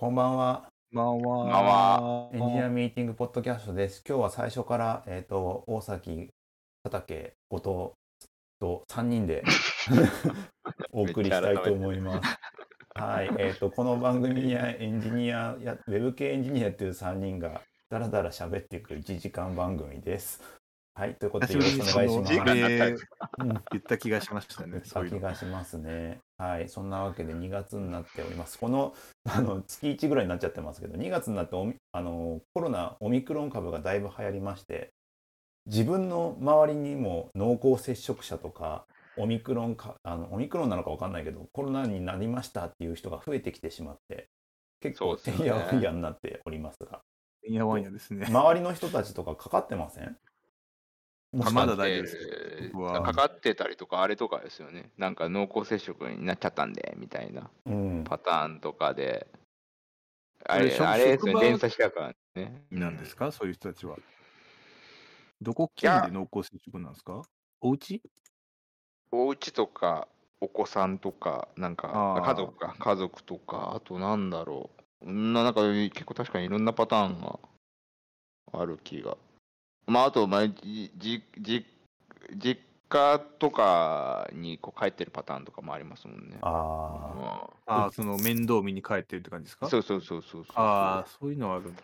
こんばんは。こんばんは。エンジニアミーティングポッドキャストです。今日は最初から、えっ、と、大崎、佐竹、後藤と3人で お送りしたいと思います。はい。えっ、と、この番組やエンジニアや、ウェブ系エンジニアという3人がだらだら喋っていく1時間番組です。はい。ということでよろしくお願いします。言った気がしましたね。そういうの。気がしますね。はい、そんなわけで2月になっております。このあの月1ぐらいになっちゃってますけど、2月になっておみあのコロナ、オミクロン株がだいぶ流行りまして、自分の周りにも濃厚接触者とか、オミクロンかあのオミクロンなのか分かんないけど、コロナになりましたっていう人が増えてきてしまって、結構てんやわんやになっておりますが、いやわんやですね。周りの人たちとかかかってません？まだか大丈夫ですかかってたりとか、あれとかですよね。なんか濃厚接触になっちゃったんで、みたいなうん、パターンとかで。あれ、あれ職あれですね、連鎖したからね。なんですか？そういう人たちは。どこ？県で濃厚接触なんですか？お家？お家とか、お子さんとか、なんか家族か、家族とか、あとなんだろう。ななんか結構確かにいろんなパターンがある気が。まあ、あと、まあ、じじじ実家とかにこう帰ってるパターンとかもありますもんね。ああ。まああ、その面倒見に帰ってるって感じですか？あ、そうそうそうそうそう。ああ、そういうのはあるんだ。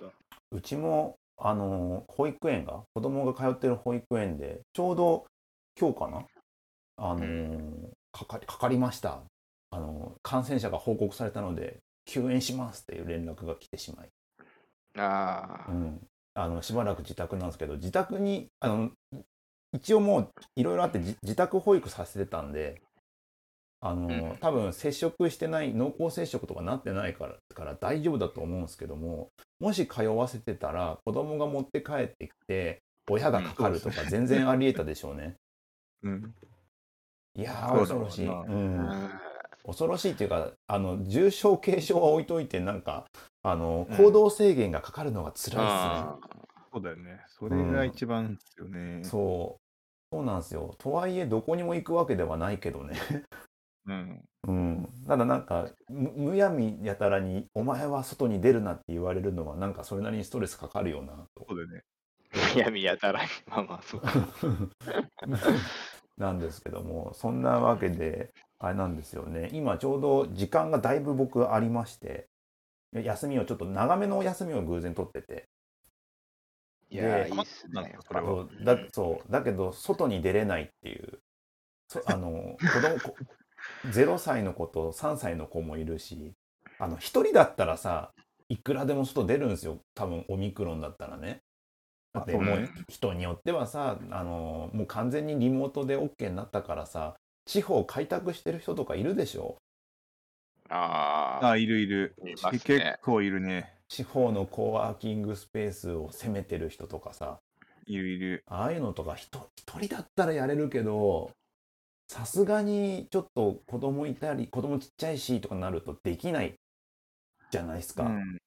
うちもあの保育園が子供が通ってる保育園でちょうど今日かな？あのかかりかかりました。あの感染者が報告されたので休園しますっていう連絡が来てしまい、ああ、うん、あのしばらく自宅なんですけど自宅にあの一応もういろいろあってじ自宅保育させてたんであの、うん。多分接触してない濃厚接触とかなってないからから大丈夫だと思うんですけどももし通わせてたら子供が持って帰ってきて親がかかるとか全然ありえたでしょうね。うん。いや恐ろしい、う、うん。ん恐ろしいっていうかあの重症軽症は置いといてなんかあのうん行動制限がかかるのが辛いですね。あそうだよね。それが一番ですよね。そう。そうなんですよ。とはいえ、どこにも行くわけではないけどね。うん。うん。ただなんか、むむやみやたらに、お前は外に出るなって言われるのは、なんかそれなりにストレスかかるよな、と。そうだよね。いや、見やたらに、まあまあ、そうか。なんですけども、そんなわけで、あれなんですよね。今ちょうど時間がだいぶ僕ありまして、休みをちょっと長めの休みを偶然取ってて、いやいいっすねなんか。それはそうだそう。だけど外に出れないっていう。そあの子供こ0歳の子と3歳の子もいるしあの1人だったらさいくらでも外出るんですよ。多分オミクロンだったらね。だってもう人によってはさあのもう完全にリモートで OK になったからさ地方開拓してる人とかいるでしょああ、ああ、いるいる。いますね結構いるね。地方のコワーキングスペースを攻めてる人とかさいるいる。ああいうのとか人一人だったらやれるけどさすがにちょっと子供いたり子供ちっちゃいしとかなるとできないじゃないですか。うん。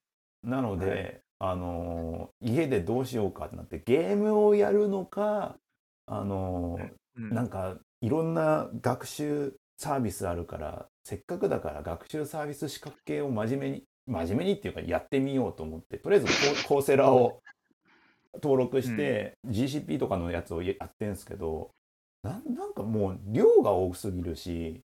なので、はいあのー家でどうしようかってなってゲームをやるのかあのーうんなんかいろんな学習サービスあるからせっかくだから学習サービス資格系を真面目に真面目にっていうかやってみようと思ってとりあえずコ コーセラを登録して、GCP とかのやつをやってんすけどなんなんかもう量が多すぎるし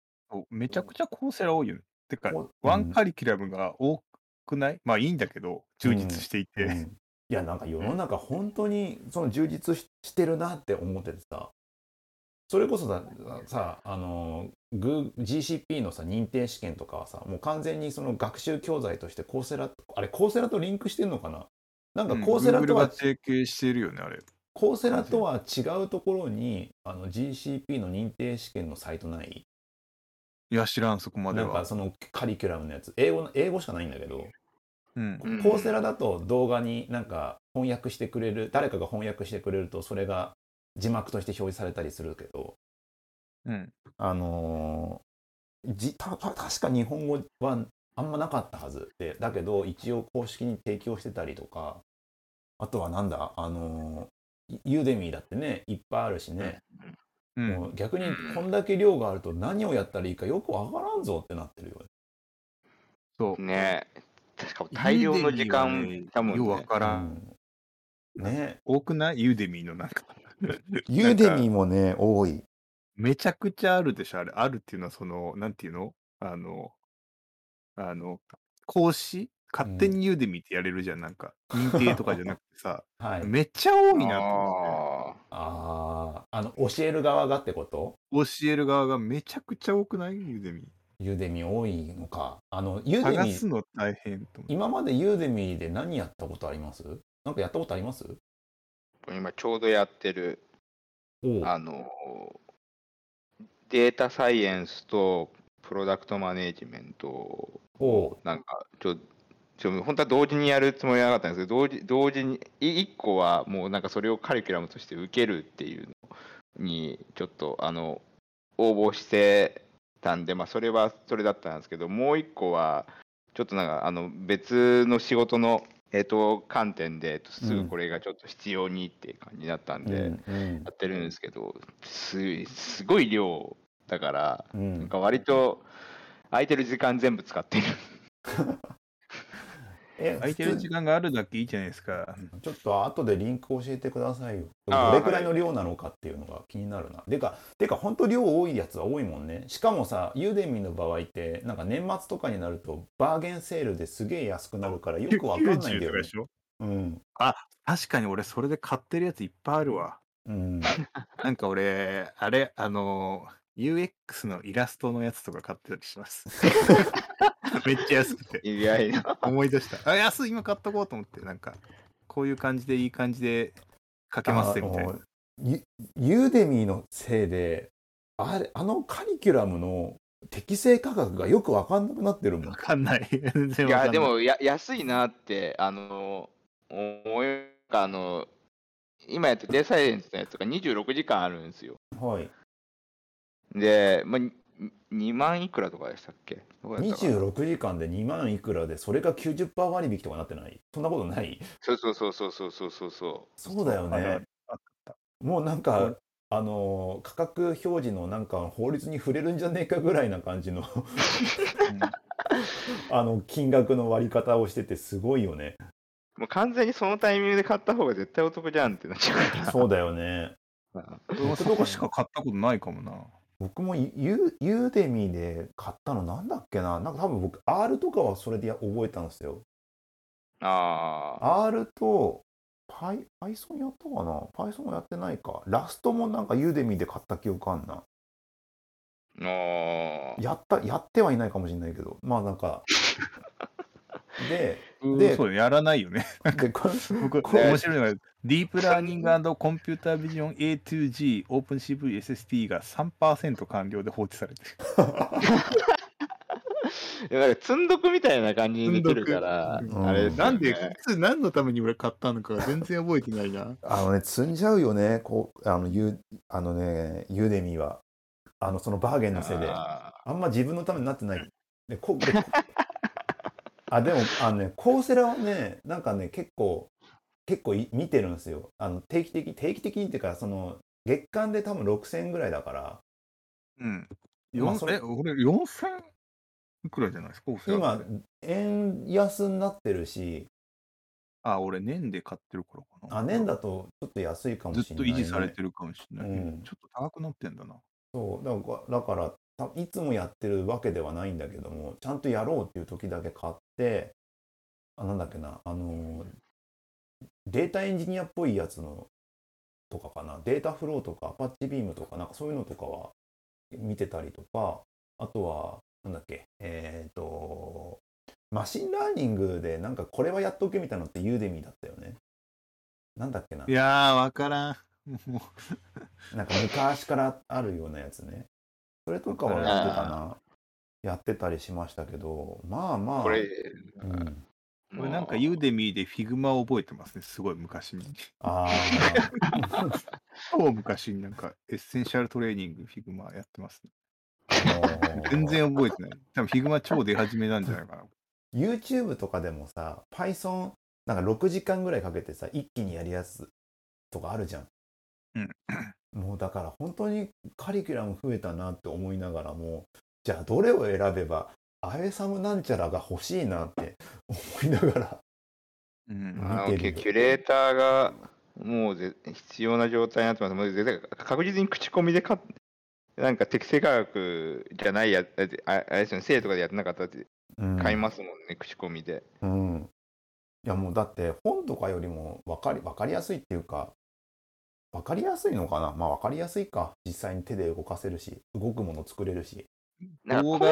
めちゃくちゃコーセラ多いよね。てかこ、ワンカリキュラムが多くない？まあいいんだけど、充実していて。うんいやなんか世の中本当にその充実ししてるなって思っててさ。それこそささあの GCP のさ認定試験とかはさもう完全にその学習教材としてコーセラあれコーセラとリンクしてんのかな？なんかうんコーセラとは、が提携してるよね、あれ。コーセラとは違うところにあの GCP の認定試験のサイトない？いや、知らん、そこまでは。なんかそのカリキュラムのやつ英語の英語しかないんだけどうん。うんコーセラだと動画になんか翻訳してくれる誰かが翻訳してくれるとそれが字幕として表示されたりするけどうん。あのーじたた確か日本語はあんまなかったはずでだけど一応公式に提供してたりとかあとはなんだあのーユーデミーだってねいっぱいあるしね、うん。もう逆にこんだけ量があると何をやったらいいかよくわからんぞってなってるよねそう。ねしかも大量の時間だもんようわね。から。うんんね多くない？ユーデミーのなんか。ユーデミーー。もね、多い。めちゃくちゃあるでしょ、あれ。あるっていうのは、その、なんていうの？あの、あの、講師勝手にユーデミーってやれるじゃん、なんか。認定とかじゃなくてさ、はい。めっちゃ多いなと思って。あああ、あの、教える側がってこと？教える側がめちゃくちゃ多くない？ Udemy。Udemy 多いのか。あの、 Udemy、探すの大変と思って。今まで Udemy で何やったことあります？なんかやったことあります？あ。今ちょうどやってる、おうあの、データサイエンスとプロダクトマネジメントをなんかちょちょ本当は同時にやるつもりはなかったんですけど同時同時にい一個はもうなんかそれをカリキュラムとして受けるっていうのにちょっとあの応募してたんで、まあ、それはそれだったんですけどもう一個はちょっとなんかあの別の仕事の、えっと観点で、えっとすぐこれがちょっと必要にっていう感じだったんで、やってるんですけどすすごい量だからうなんんか割と空いてる時間全部使ってる。え空いてる時間があるだけいいじゃないですか。ちょっと後でリンク教えてくださいよ。どれくらいの量なのかっていうのが気になるな。てか、てか本当量多いやつは多いもんね。しかもさ、ユーデミーの場合って、なんか年末とかになるとバーゲンセールですげえ安くなるから よくわかんないんだ90とよねかで。しょうん。確かに俺それで買ってるやついっぱいあるわ。うん。なんか俺、あれ、あの、UX のイラストのやつとか買ってたりします。めっちゃ安くて。意外な。思い出した。あ、安い、今買っとこうと思って、なんか、こういう感じでいい感じで書けますみたいな。ユユーデミーのせいで、あれ、あのカリキュラムの適正価格がよくわかんなくなってるもんわ。かんない。全然いや、わかんない。でもや安いなって、あの、思い、あの、今やってるデーサイエンスのやつが26時間あるんですよ。はい。で、まあ、に2万いくらとかでしたっけ？どうだったかな？26時間で2万いくらで、それが90%割引とかなってない？そんなことない？そうそうそうそうそうそうそうそそうだよあね。もうなんか、あのー価格表示のなんか法律に触れるんじゃねえかぐらいな感じの あの金額の割り方をしててすごいよね。う。もう完全にそのタイミングで買った方が絶対お得じゃんってなっちゃうから。そうだよね。うん僕とかしか買ったことないかもな。僕もユユユーデミーで買ったのなんだっけな？なんか多分僕 R とかはそれでや覚えたんですよ。ああ。R と Py- Python やったかな ?Python やってないか。ラストもなんかユーデミーで買った記憶あんな。ああ。やった、やってはいないかもしれないけど。まあなんか。で、うんでそうやらないよね。でこれ僕、これ面白いのが、ディープラーニングコンピュータービジョン A2G オープン CV SST が3%完了で放置されてる。いやだから積んどくみたいな感じにできるから、あれなんで、いつ何のために俺買ったのか全然覚えてないな。あのね、積んじゃうよね、こう、あの、ユあのね、ユーデミーは。あの、そのバーゲンのせいで。ああんま自分のためになってない。で、こでこあ、でも、あのね、コーセラはね、なんかね、結構、結構い見てるんですよ。あの、定期的、定期的にっていうか、その、月間で多分6000円ぐらいだから、うん。まあそれ四え、俺4000いくらじゃないですか、今く、円安になってるし、あ、俺年で買ってるからかな。あ、年だとちょっと安いかもずっとしれない、ね。維持されてるかもしれない。うんちょっと高くなってんだな。そうだからだからたいつもやってるわけではないんだけどもちゃんとやろうっていう時だけ買ってあなんだっけなあのデータエンジニアっぽいやつのとかかな Dataflow とか Apache Beam とかなんかそういうのとかは見てたりとかあとはなんだっけえっ、と machine learning でなんかこれはやっとけみたいなのって Udemy だったよねなんだっけないやー、わからん。も なんか昔からあるようなやつね。それとかはやってたな。やってたりしましたけど、まあまあ。これ、うん、う俺なんか Udemy で Figma を覚えてますね、すごい昔に。あ 超昔になんか essential training Figma やってます、ね。あ。全然覚えてない。多分 Figma 超出始めなんじゃないかな。YouTube とかでもさ、Python、なんか6時間ぐらいかけてさ、一気にやりやすとかあるじゃん。うん。もうだから本当にカリキュラム増えたなって思いながらも、じゃあどれを選べばアエサムなんちゃらが欲しいなって思いながら。うんあの見てるキュレーターがもうぜ必要な状態になってます。もう絶対確実に口コミでかなんか適正価格じゃないやつ、ああれですよね、セールとかでやってなかったやつうん買いますもんね、口コミで。うん。いやもうだって本とかよりも分かり分かりやすいっていうか分かりやすいのかな？まあ分かりやすいか実際に手で動かせるし動くもの作れるし。動画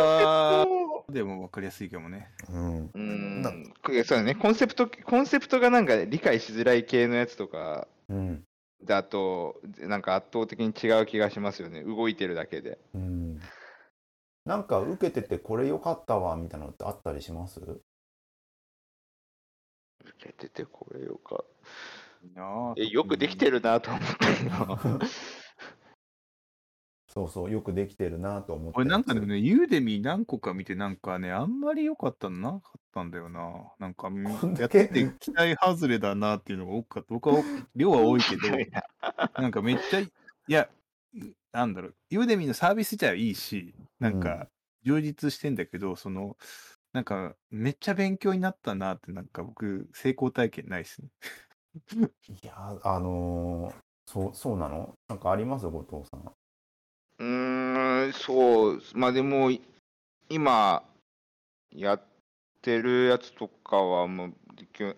セプトでも分かりやすいかもね。うん。うん、そうだね、コンセプト、コンセプトがなんか理解しづらい系のやつとかうん。だと、なんか圧倒的に違う気がしますよね、動いてるだけで。うん。なんか受けててこれ良かったわみたいなのってあったりします？受けててこれよか。いいなあえ、よくできてるなと思ったよ。そうそうよくできてるなと思って。俺なんかでもね、ユーデミ何個か見て、なんかね、あんまり良かったのなかったんだよな。なんか、やってて期待外れだなっていうのが多かった。僕は量は多いけど、なんかめっちゃ、いや、なんだろう、ユーデミのサービス自体はいいし、なんか充実してんだけど、その、なんかめっちゃ勉強になったなって、なんか僕、成功体験ないっすね。いやあのーそうそうなの？なんかあります？後藤さん。うーん、そう、まあでも、い今、やってるやつとかはもう、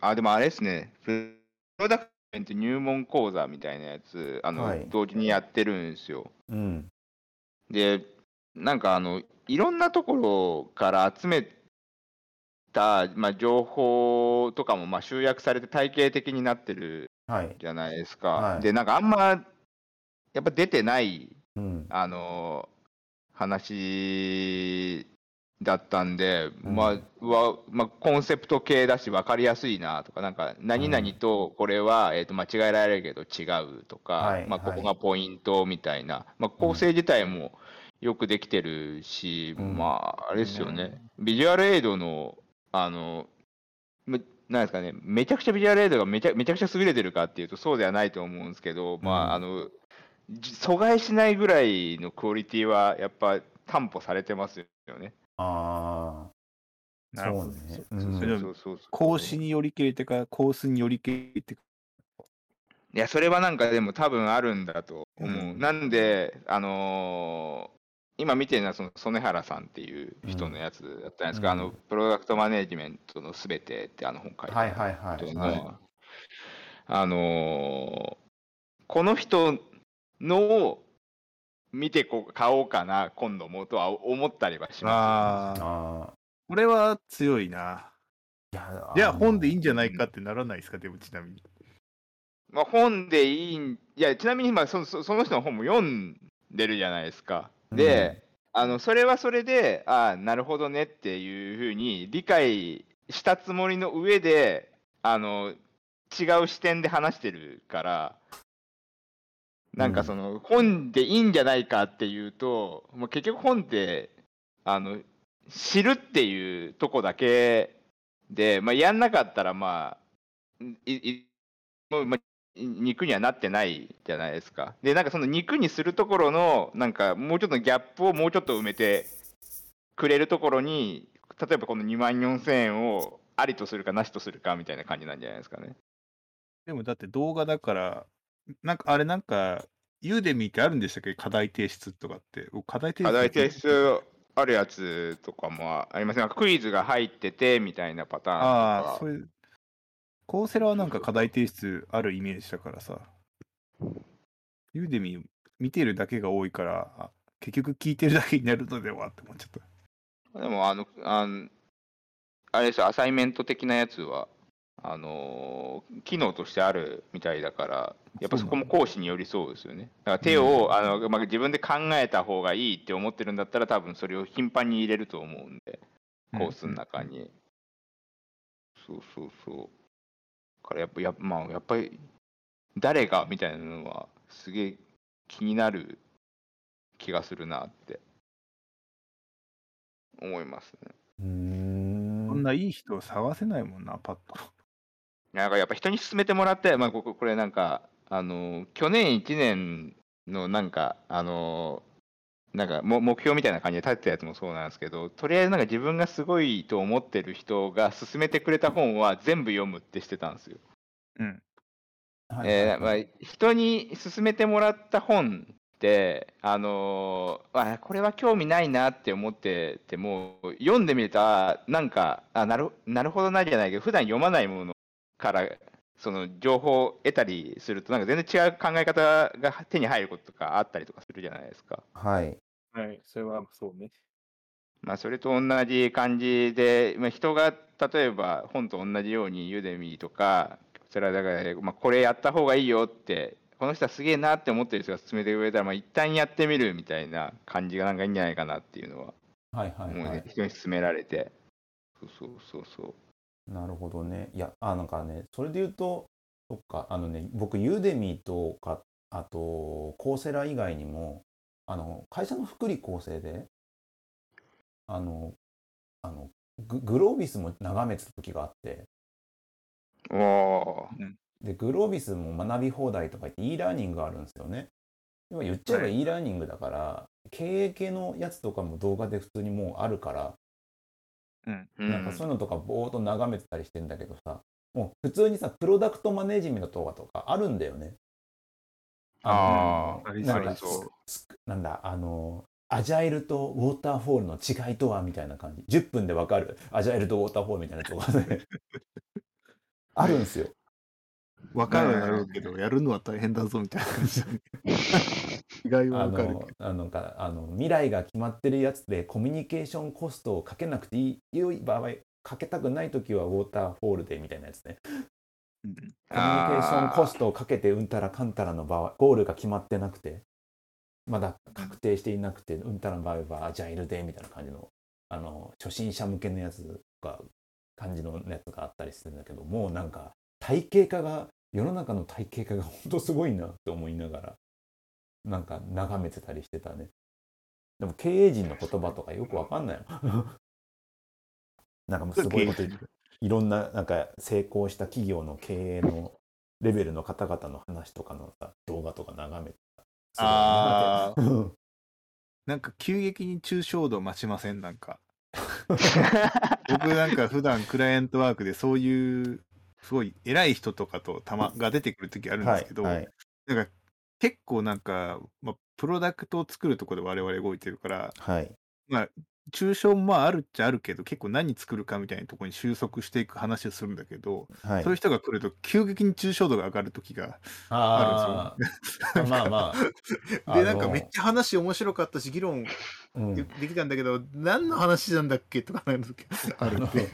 あ、でもあれですね、プロダクメント入門講座みたいなやつ、あの、はい同時にやってるんですよ。うん。で、なんかあの、いろんなところから集めた、まあ、情報とかもまあ集約されて体系的になってるはい。じゃないですか。はい。で、なんかあんま、やっぱ出てない、うん。あの話だったんで、うん。まあ、はまあ、コンセプト系だし分かりやすいなとか、なんか、何々とこれは、えー、と間違えられるけど違うとか、まあ、はい。はいここがポイントみたいな、まあ、構成自体もよくできてるし、うん。まあ、あれですよね、ビジュアルエイドの、あの、めなんですかね、めちゃくちゃビジュアルエイドがめちゃめちゃくちゃ優れてるかっていうと、そうではないと思うんですけど、まうんあ、あの、じ阻害しないぐらいのクオリティはやっぱ担保されてますよね。ああ、なるほどそうね。うそんれでもそうそうそう講師によりけりてか、コースによりけりてか。いや、それはなんかでも多分あるんだと思う。うんなんで、あのー今見てるのはその曽根原さんっていう人のやつだったんですが、うんあのプロダクトマネジメントのすべてってあの本書いてあるはいはいはいはいあのーこの人のを見てこう買おうかな今度もとは思ったりはしまああ、ああ。これは強いな。いや、じゃあ本でいいんじゃいないかってならないですか、でもちなみに。す。まあ、本でいいんいやちなみにまあそそその人の本も読んでるじゃないですか。で、あのそれはそれでああなるほどねっていうふうに理解したつもりの上であの違う視点で話してるからなんかその、本でいいんじゃないかっていうともう結局本ってあの知るっていうとこだけで、まあ、やんなかったらまあいいもうまあ肉にはなってないじゃないですか。で、なんかその肉にするところの、なんかもうちょっとギャップをもうちょっと埋めてくれるところに、例えばこの2万4000円をありとするかなしとするかみたいな感じなんじゃないですかね。でもだって動画だから、なんかあれなんか、ユーデミーってあるんでしたっけ？課題提出とかって。僕課題提出課題提出あるやつとかもありますね。なんかクイズが入っててみたいなパターンとか。ああ、そういう。コーセラはなんか課題提出あるイメージだからさ。ユーデミー見てるだけが多いから、あ結局聞いてるだけになるのではって思っちゃった。でもあの、あのあれですよ、アサイメント的なやつは、あのー機能としてあるみたいだから、やっぱそこも講師によりそうですよね。だから手を、あのまあ、自分で考えた方がいいって思ってるんだったら、多分それを頻繁に入れると思うんで、コースの中に。そうそうそう。だからやっぱ、や,、まあ、やっぱり、誰がみたいなのは、すげえ気になる気がするなって思いますね。うーん。こんないい人を探せないもんな、パッと。なんかやっぱ人に勧めてもらって、まあ、こここれなんか、あの去年1年のなんか、あのなんかも目標みたいな感じで立てたやつもそうなんですけど、とりあえずなんか自分がすごいと思ってる人が勧めてくれた本は全部読むってしてたんですよ。うん。はいえーまあ人に勧めてもらった本って、あのーあこれは興味ないなって思ってても読んでみるとあなんかあなるなるほどなじゃないけど普段読まないものからその情報を得たりするとなんか全然違う考え方が手に入ることとかあったりとかするじゃないですか。はい。はい。それはそうね。まあ、それと同じ感じで、まあ、人が例えば本と同じようにユーデミーとかこちらだから、まあ、これやった方がいいよってこの人はすげえなって思ってる人が勧めてくれたら、まあ、一旦やってみるみたいな感じがなんかいいんじゃないかなっていうのははいはい思うね、はい。人に勧められてそうそうそうそうなるほどね。いや、あ、なんかね、それで言うと、そっか、あのね、僕、ユーデミーとか、あと、コーセラ以外にも、あの、会社の福利厚生で、あの、あの、ググロービスも眺めてた時があって、で、グロービスも学び放題とか言って e ラーニングがあるんですよね。今言っちゃえばはい e ラーニングだから、経営系のやつとかも動画で普通にもうあるから、うん。ーなんかそういうのとかぼーっと眺めてたりしてんだけどさ、もう普通にさ、プロダクトマネジメントとかとかあるんだよね。あありなんかありそうすなんだ、あの、アジャイルとウォーターフォールの違いとはみたいな感じ。10分でわかるアジャイルとウォーターフォールみたいなとかね。あるんですよ。わかるだろうけど、やるのは大変だぞみたいな感じ はあわかるの、あのか、あの、未来が決まってるやつでコミュニケーションコストをかけなくていい場合、かけたくないときはウォーターフォールでみたいなやつね。コミュニケー。ションコストをかけてうんたらかんたらの場合、ゴールが決まってなくて、まだ確定していなくて、うんたらの場合はアジャイルでみたいな感じの、あの、初心者向けのやつが、感じのやつがあったりするんだけど、もうなんか、体系化が、世の中の体系化が本当すごいなって思いながら、なんか眺めてたりしてたね。でも経営陣の言葉とかよくわかんないの。なんかもうすごいこと言っていろんななんか成功した企業の経営のレベルの方々の話とかのさ動画とか眺めてたあなんか急激に抽象度増しませんなんか。僕なんか普段クライアントワークでそういうすごい偉い人とかとたまが出てくる時あるんですけど、はいはい。なんか結構なんか、まあ、プロダクトを作るところで我々動いてるから、はい。まあ、抽象もまああるっちゃあるけど、結構何作るかみたいなところに収束していく話をするんだけど、はい。そういう人が来ると急激に抽象度が上がる時がああ あまあまあ。で、あのなんかめっちゃ話面白かったし、議論うん。でできたんだけど、何の話なんだっけとかなる時 あるんで。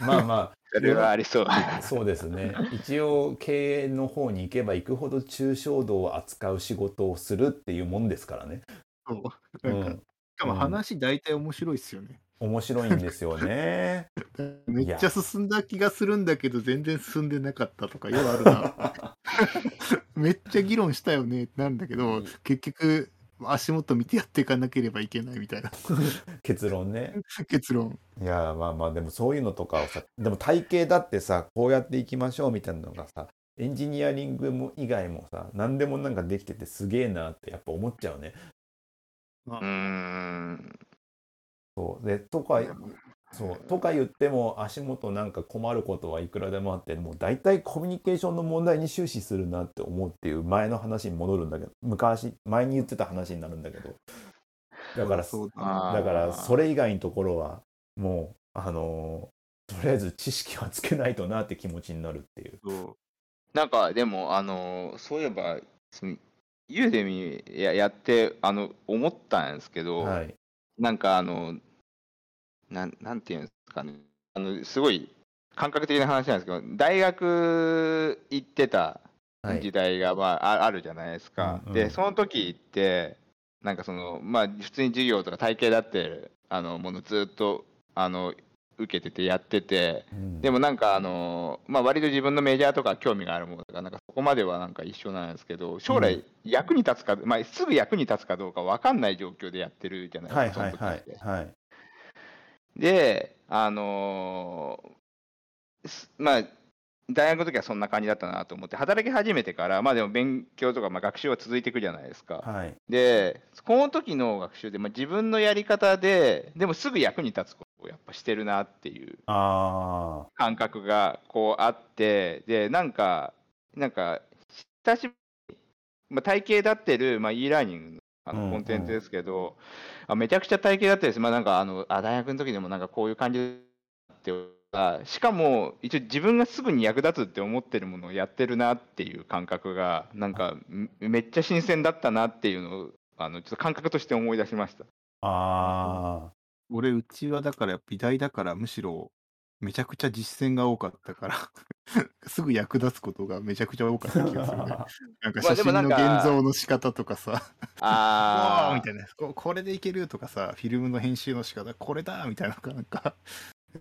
まあまそれはありそう。あそうですね。一応経営の方に行けば行くほど抽象度を扱う仕事をするっていうもんですからね、そう。うなんか、しん、かも話大体面白いっすよね。面白いんですよね めっちゃ進んだ気がするんだけど、全然進んでなかったとか、ようあるな。めっちゃ議論したよね、なんだけど、結局、足元見てやっていかなければいけないみたいな 結論ね結論。いやまあまあでもそういうのとかをさでも体系だってさこうやっていきましょうみたいなのがさエンジニアリングも以外もさ何でもなんかできててすげえなってやっぱ思っちゃうね。うーん。そう。でとかそう。とか言っても足元なんか困ることはいくらでもあってもう大体コミュニケーションの問題に終始するなって思うっていう前の話に戻るんだけど昔前に言ってた話になるんだけど。だからそうだからそれ以外のところはもうあのーとりあえず知識はつけないとなって気持ちになるっていう。そう。なんかでも、あのそういえば、そのユーデミややってあの思ったんですけど、はい。なんかあの、なんなんていうんですかね、あのすごい感覚的な話なんですけど、大学行ってたはい。時代が、まあ、ああるじゃないですか。うんうん。で、その時って、なんかその、まあ、普通に授業とか体系だってあのものずっとあの受けててやってて、うん。でもなんかあの、まあ、割と自分のメジャーとか興味があるものとか、なんかそこまではなんか一緒なんですけど、将来役に立つか、まあ、すぐ役に立つかどうか分かんない状況でやってるじゃないですか、はいはいはい。はいで、あのーすまあ、大学の時はそんな感じだったなと思って働き始めてからまあでも勉強とかまあ学習は続いていくじゃないですか。はい。でこの時の学習で、まあ、自分のやり方ででもすぐ役に立つこやっぱしてるなっていうあ感覚がこうあってでなんかなんか久しぶりに、まあ、体系立ってる、まあ、e ラーニングのあうんうんのコンテンツですけど、あめちゃくちゃ体系だったです、まあ、なんかあのあ大学の時でもなんかこういう感じであしかも一応自分がすぐに役立つって思ってるものをやってるなっていう感覚がなんかめめっちゃ新鮮だったなっていうのをあのちょっと感覚として思い出しました。あ。あ俺、うちはだから美大だからむしろめちゃくちゃ実践が多かったから すぐ役立つことがめちゃくちゃ多かった気がするね。あ。なんか写真の現像の仕方とかさ、わあーみたいなこ、これでいけるとかさ、フィルムの編集の仕方、これだみたいなのが、なんか、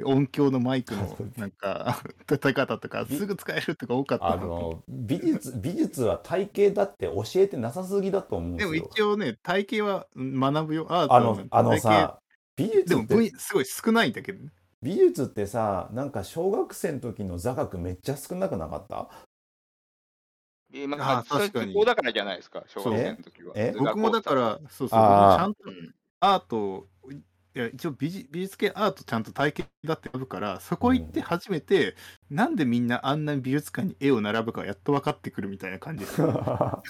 音響のマイクのなんか、叩き方とか、すぐ使えるとか多かったあの美術美術は体系だって教えてなさすぎだと思うんでですもよ。一応ね、体系はうん学ぶよ。アートあはのあの体さ美系でも術って分すごい少ないんだけどね。美術ってさなんか小学生の時の座学めっちゃ少なくなかった？えまあーあ、確かに。図工だからじゃないですか、小学生の時は。え？図画僕もだか工ら、そうそう、ちゃんとうん。アート、いや一応美術美術系アートちゃんと体系だって選ぶから、そこ行って初めて、なんでみんなあんなに美術館に絵を並ぶかやっと分かってくるみたいな感じです。あ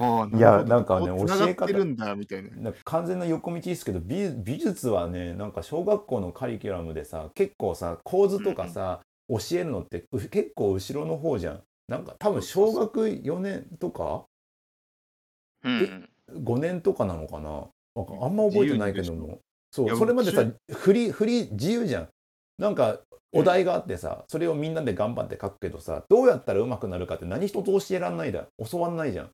あ、いやなんかね教えてるんだみたいな。完全な横道ですけど美美術はねなんか小学校のカリキュラムでさ結構さ構図とかさ、教えるのってう結構後ろの方じゃん。なんか多分小学4年とかうん5年とかなのかな。あんま覚えてないけどもそいうやそれまでさう振り振り自由じゃん。なんかお題があってさ、それをみんなで頑張って書くけどさどうやったら上手くなるかって何一つ教えらんないだ。教わんないじゃん。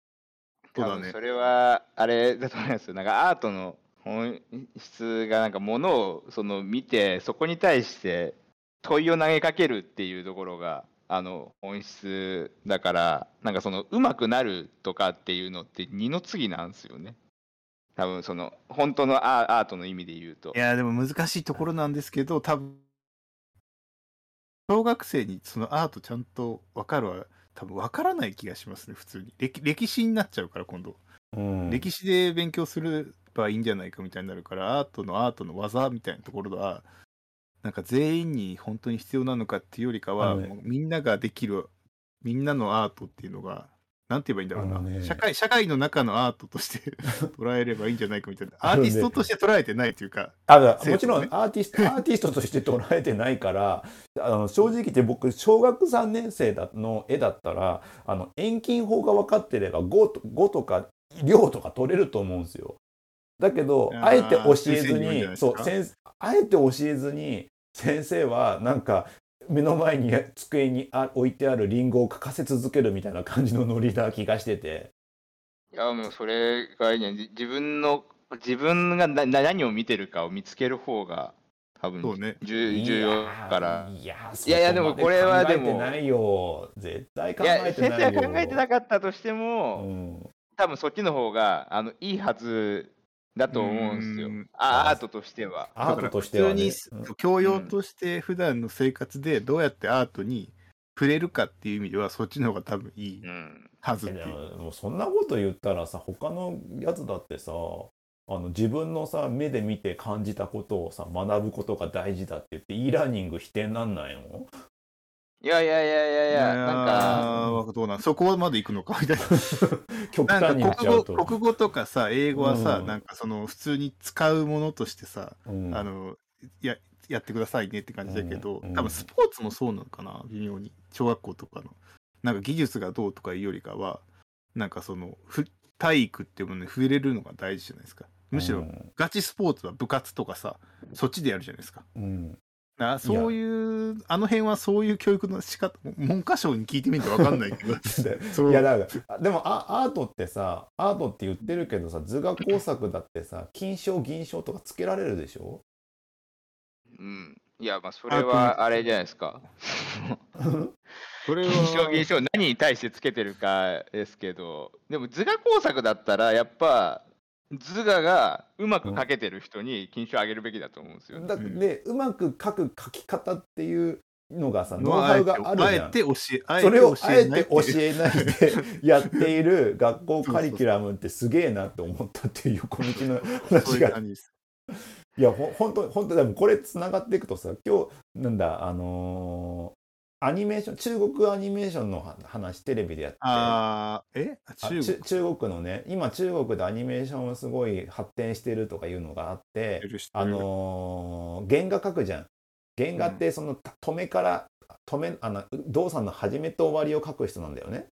そうだね。多分それはあれだと思いますよ。なんかアートの本質がなんかものをその見てそこに対して問いを投げかけるっていうところがあの本質だからなんかその上手くなるとかっていうのって二の次なんですよね多分その本当のアアートの意味で言うといや、でも難しいところなんですけど、多分小学生にそのアートちゃんと分かるは、多分分からない気がしますね、普通に。歴歴史になっちゃうから、今度。うん歴史で勉強すればいいんじゃないかみたいになるから、アートのアートの技みたいなところは、なんか全員に本当に必要なのかっていうよりかは、みんなができる、みんなのアートっていうのが、なんて言えばいいんだろうな、ね。社会社会の中のアートとして 捉えればいいんじゃないかみたいな、アーティストとして捉えてないというか、あだ 生徒もちろんねアーティストアーティストとして捉えてないからあの正直言って僕小学3年生だの絵だったらあの遠近法が分かってれば 5, と5とか量とか取れると思うんですよ。だけどあえて教えずにそう先あえて教えずに先生はなんか目の前に机にあ置いてあるリンゴを書かせ続けるみたいな感じのノリな気がしてて。いやもうそれがいいねじ自分の自分がなな何を見てるかを見つける方が多分そうね。重重要から。いやいやいやでもこれはでもないよ。絶対考いやえてないよ。先生は考えてなかったとしても、うん。多分そっちの方があのいいはずだと思うんですよ。アートとしては。アートとしては、ね、普通に教養として普段の生活でどうやってアートに触れるかっていう意味ではそっちの方が多分いいはずっていう。ももうそんなこと言ったらさ他のやつだってさあの自分のさ目で見て感じたことをさ学ぶことが大事だって言って e ラーニング否定になんないの？いやいやいやいやいや、なんか、かどうなん？そこまで行くのか？みたい極な。端になんか国語。国語とかさ英語はさ、うん。なんかその普通に使うものとしてさ、うん。あのややってくださいねって感じだけど、うん。うん。多分スポーツもそうなのかな？微妙に。小学校とかの。なんか技術がどうとかいうよりかはなんかそのふ体育っていうものに触れるのが大事じゃないですか。むしろうん。ガチスポーツは部活とかさそっちでやるじゃないですか。うんだからそういうあの辺はそういう教育の仕方文科省に聞いてみると分かんないけど。いやだからでもアアートってさアートって言ってるけどさ図画工作だってさ金賞銀賞とかつけられるでしょ？うん。いや、まあ、それはあれじゃないですか。それは。銀賞、銀賞、何に対してつけてるかですけど、でも図画工作だったら、やっぱ、図画がうまく描けてる人に金賞あげるべきだと思うんですよ。だでうまく書く書き方っていうのがさノウハウがあるじゃんあえて教え、あえそれをあえて教えないでやっている学校カリキュラムってすげえなって思ったっていう横道のそう話がいう感じです。いやほ本当本当でもこれつながっていくとさ今日なんだあのーアニメーション中国アニメーションのは話テレビでやって。あー、え？あ中国？中中国のね今中国でアニメーションすごい発展してるとかいうのがあってあのー原画描くじゃん。原画ってそのた止めから止めあの動作の始めと終わりを描く人なんだよね。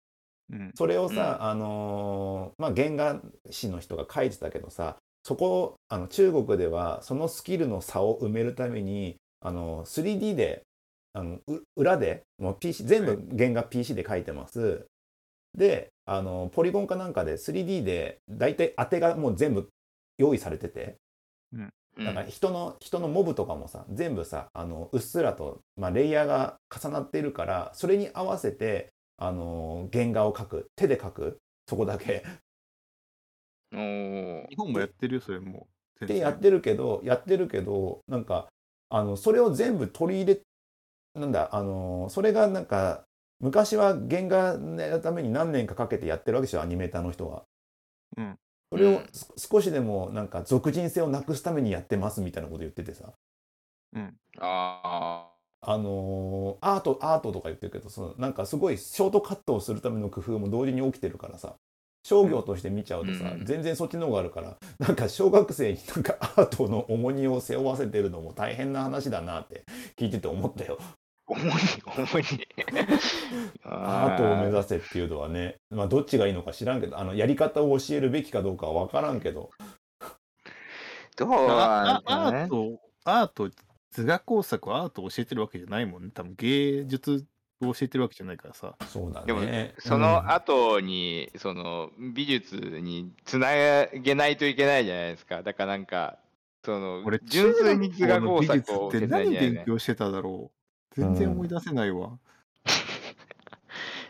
うん。それをさ、あのーまあ原画師の人が書いてたけどさそこをあの中国ではそのスキルの差を埋めるためにあの 3D であのう裏でもう PC 全部原画 PC で描いてます。であのポリゴンかなんかで 3D で大体当てがもう全部用意されてて。うん。だから人の人のモブとかもさ全部さあのうっすらと、まあ、レイヤーが重なっているからそれに合わせてあの原画を描く。手で描く。そこだけ。日本もやってるよ、それもう。でやってるけどやってるけどなんかあのそれを全部取り入れなんだあのそれがなんか昔は原画のために何年かかけてやってるわけでしょアニメーターの人は。うん。それをうん。す少しでもなんか俗人性をなくすためにやってますみたいなこと言っててさ。ああのーアートアートとか言ってるけどそのなんかすごいショートカットをするための工夫も同時に起きてるからさ。商業として見ちゃうとさ、うん。全然そっちの方があるからなんか小学生になんかアートの重荷を背負わせてるのも大変な話だなって聞いてて思ったよ。あ、重い、重い。アートを目指せっていうのはね、まあ、どっちがいいのか知らんけどあのやり方を教えるべきかどうかは分からんけどどうああアなんだねート、アート、図画工作はアートを教えてるわけじゃないもんね。多分芸術を教えてるわけじゃないからさ。そうだね。でも、そうんの後に、その美術につなげないといけないじゃないですか。だからなんか、その俺、純粋に図画工作を校の美勉強してただろう全然思い出せないわ。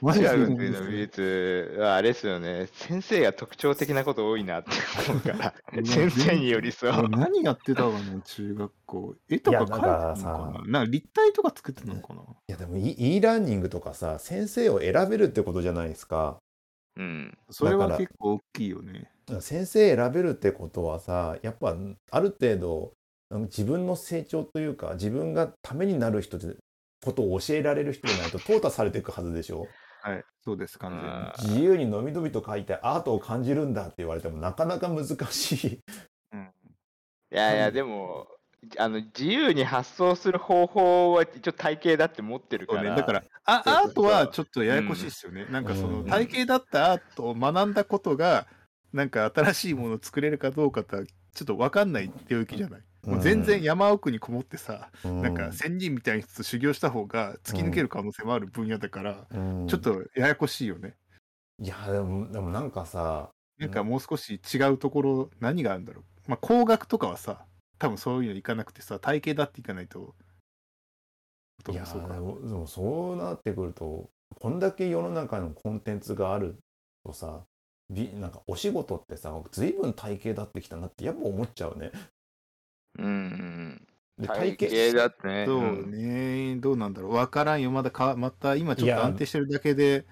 マ中ジで学の美術はあれですよね、先生が特徴的なこと多いなって思うから 先生によりそ俺う。何やってたかな、中学校。絵とか描いてたのかななんか立体とか作ってたのかな、いやでも e, e ラーニングとかさ先生を選べるってことじゃないですか。うん。それは結構大きいよね。先生選べるってことはさやっぱある程度自分の成長というか自分がためになる人でことを教えられる人じゃないと淘汰されていくはずでしょ？はい、そうです、完全に。あ自由にのびのびと書いてアートを感じるんだって言われてもなかなか難しいうんいやいや、で？も、あの自由に発想する方法は一応体系だって持ってるから。ね、だからあアートはちょっとややこしいですよね。なんかそのうん体系だったアートを学んだことがなんか新しいものを作れるかどうかってちょっと分かんない領域じゃない？もう全然山奥にこもってさ、なんか仙人みたいな人と修行した方が突き抜ける可能性もある分野だから、うんちょっとややこしいよね。いやでもでもなんかさなんかもう少し違うところ何があるんだろう。まあ工学とかはさ、多分そういうのいかなくてさ、体系だっていかないと。いやそうかでもでもそうなってくるとこんだけ世の中のコンテンツがあるとさびなんかお仕事ってさ随分体系だってきたなってやっぱ思っちゃうね。うんうん。で体系だってね。そうんね、どうなんだろう。わからんよ。まだか、また今ちょっいやと安定してるだけで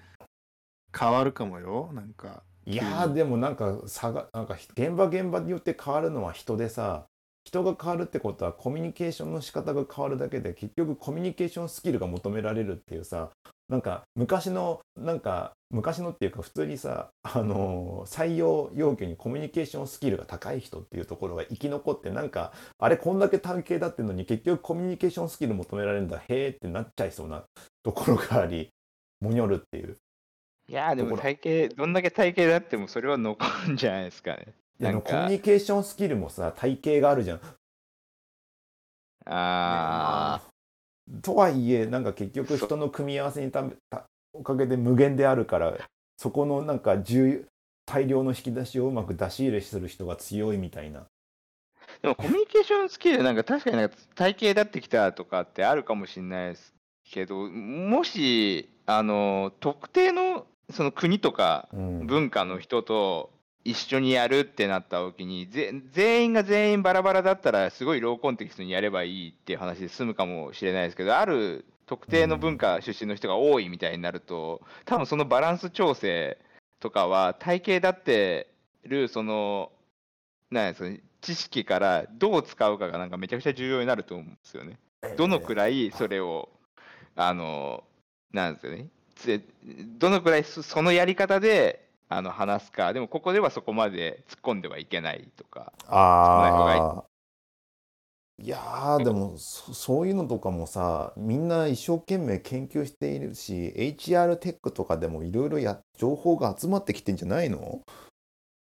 変わるかもよ。なんか。いやーでもなんか差がなんか現場現場によって変わるのは人でさ人が変わるってことはコミュニケーションの仕方が変わるだけで結局コミュニケーションスキルが求められるっていうさなんか昔のなんか昔のっていうか普通にさあのー採用要求にコミュニケーションスキルが高い人っていうところが生き残ってなんかあれこんだけ単形だってのに結局コミュニケーションスキル求められるんだへーってなっちゃいそうなところがありもにょるっていう。いや、でも体系、どんだけ体系だってもそれは残るんじゃないですかね。いやコミュニケーションスキルもさ体系があるじゃん。あとはいえなんか結局人の組み合わせにたたおかげで無限であるからそこのなんか重大量の引き出しをうまく出し入れする人が強いみたいな。ーでもコミュニケーションスキルなんか確かになんか体系だってきたとかってあるかもしれないですけど、もし、あの、特定のその国とかうん文化の人と一緒にやるってなった時に全員が全員バラバラだったらすごいローコンテキストにやればいいっていう話で済むかもしれないですけどある特定の文化出身の人が多いみたいになると、多分そのバランス調整とかは体系だってるそのなんですかね知識からどう使うかがなんかめちゃくちゃ重要になると思うんですよね。どのくらいそれをあのなんですよねどのくらいそのやり方であの話すか。でもここではそこまで突っ込んではいけないとかああいやーでもそそういうのとかもさみんな一生懸命研究しているし HR テックとかでもいろいろや情報が集まってきてんじゃないの？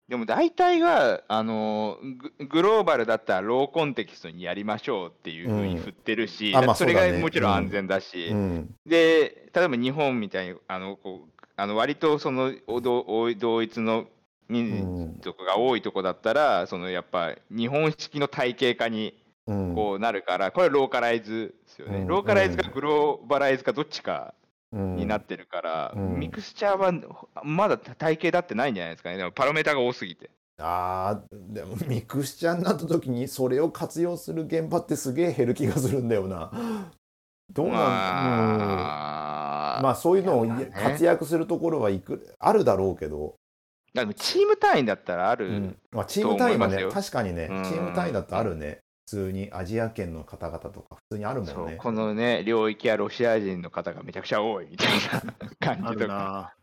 でも大体があのググローバルだったらローコンテキストにやりましょうっていうふうにうん振ってるし、あまあそれそうだね。がもちろん安全だし、うん。で例えば日本みたいにあのこうあの割とその同一の民族が多いとこだったら、そのやっぱ日本式の体系化にうん。こうなるから、これローカライズですよね、うん。ローカライズかグローバライズかどっちかうん。になってるから、うん。ミクスチャーはまだ体系だってないんじゃないですかね。でもパラメータが多すぎて。あーでもミクスチャーになった時にそれを活用する現場ってすげえ減る気がするんだよな。どうなん、うん。まあ、まあそういうのを活躍するところはいくあるだろうけど、でもチーム単位だったらある、うん。まあ、チーム単位はね確かにねうん。チーム単位だとあるね。普通にアジア圏の方々とか普通にあるもんね。このね領域はロシア人の方がめちゃくちゃ多いみたいな 感じとか。な。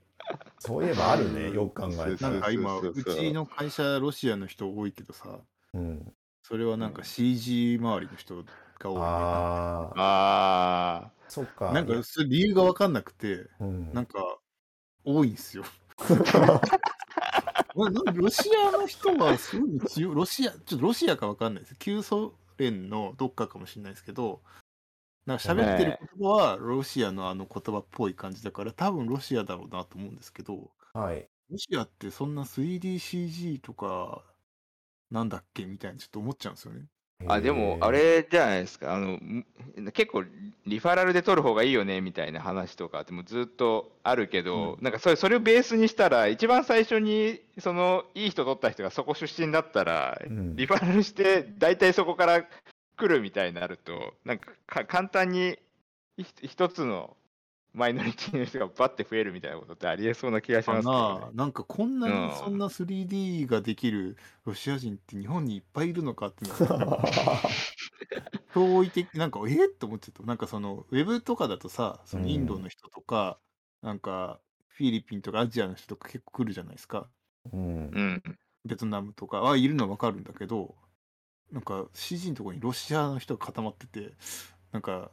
そういえばあるねよく考えたら。なんか今、うちの会社、ロシアの人多いけどさ、うん、それはなんか CG 周りの人が多い、ね。あああそっか。なんか理由が分かんなくて、うんなんか多いんですよ。まなんかロシアの人はすごい強い、ロシア、ちょっとロシアか分かんないです。旧ソ連のどっかかもしれないですけど、なんか喋ってる言葉はロシアのあの言葉っぽい感じだから、多分ロシアだろうなと思うんですけど、はい。ロシアってそんな 3DCG とかなんだっけみたいにちょっと思っちゃうんですよね。ーあでもあれじゃないですか。あのん結構リファラルで取る方がいいよねみたいな話とかでもずっとあるけど、なんかそれそれをベースにしたら一番最初にそのいい人取った人がそこ出身だったら、うん。リファラルして大体そこから来るみたいになるとなんかか簡単にひ一つのマイノリティの人がバッて増えるみたいなことってありえそうな気がしますけど、ね。かな。なんかこんなうん。にそんな 3D ができるロシア人って日本にいっぱいいるのかっていうのが。驚異的なんかえっと思っちゃった。なんかそのウェブとかだとさそのインドの人とか、なんかフィリピンとかアジアの人とか結構来るじゃないですか。うん。うん。ベトナムとか。はいるのはわかるんだけどなんか CG のところにロシアの人が固まっててなんか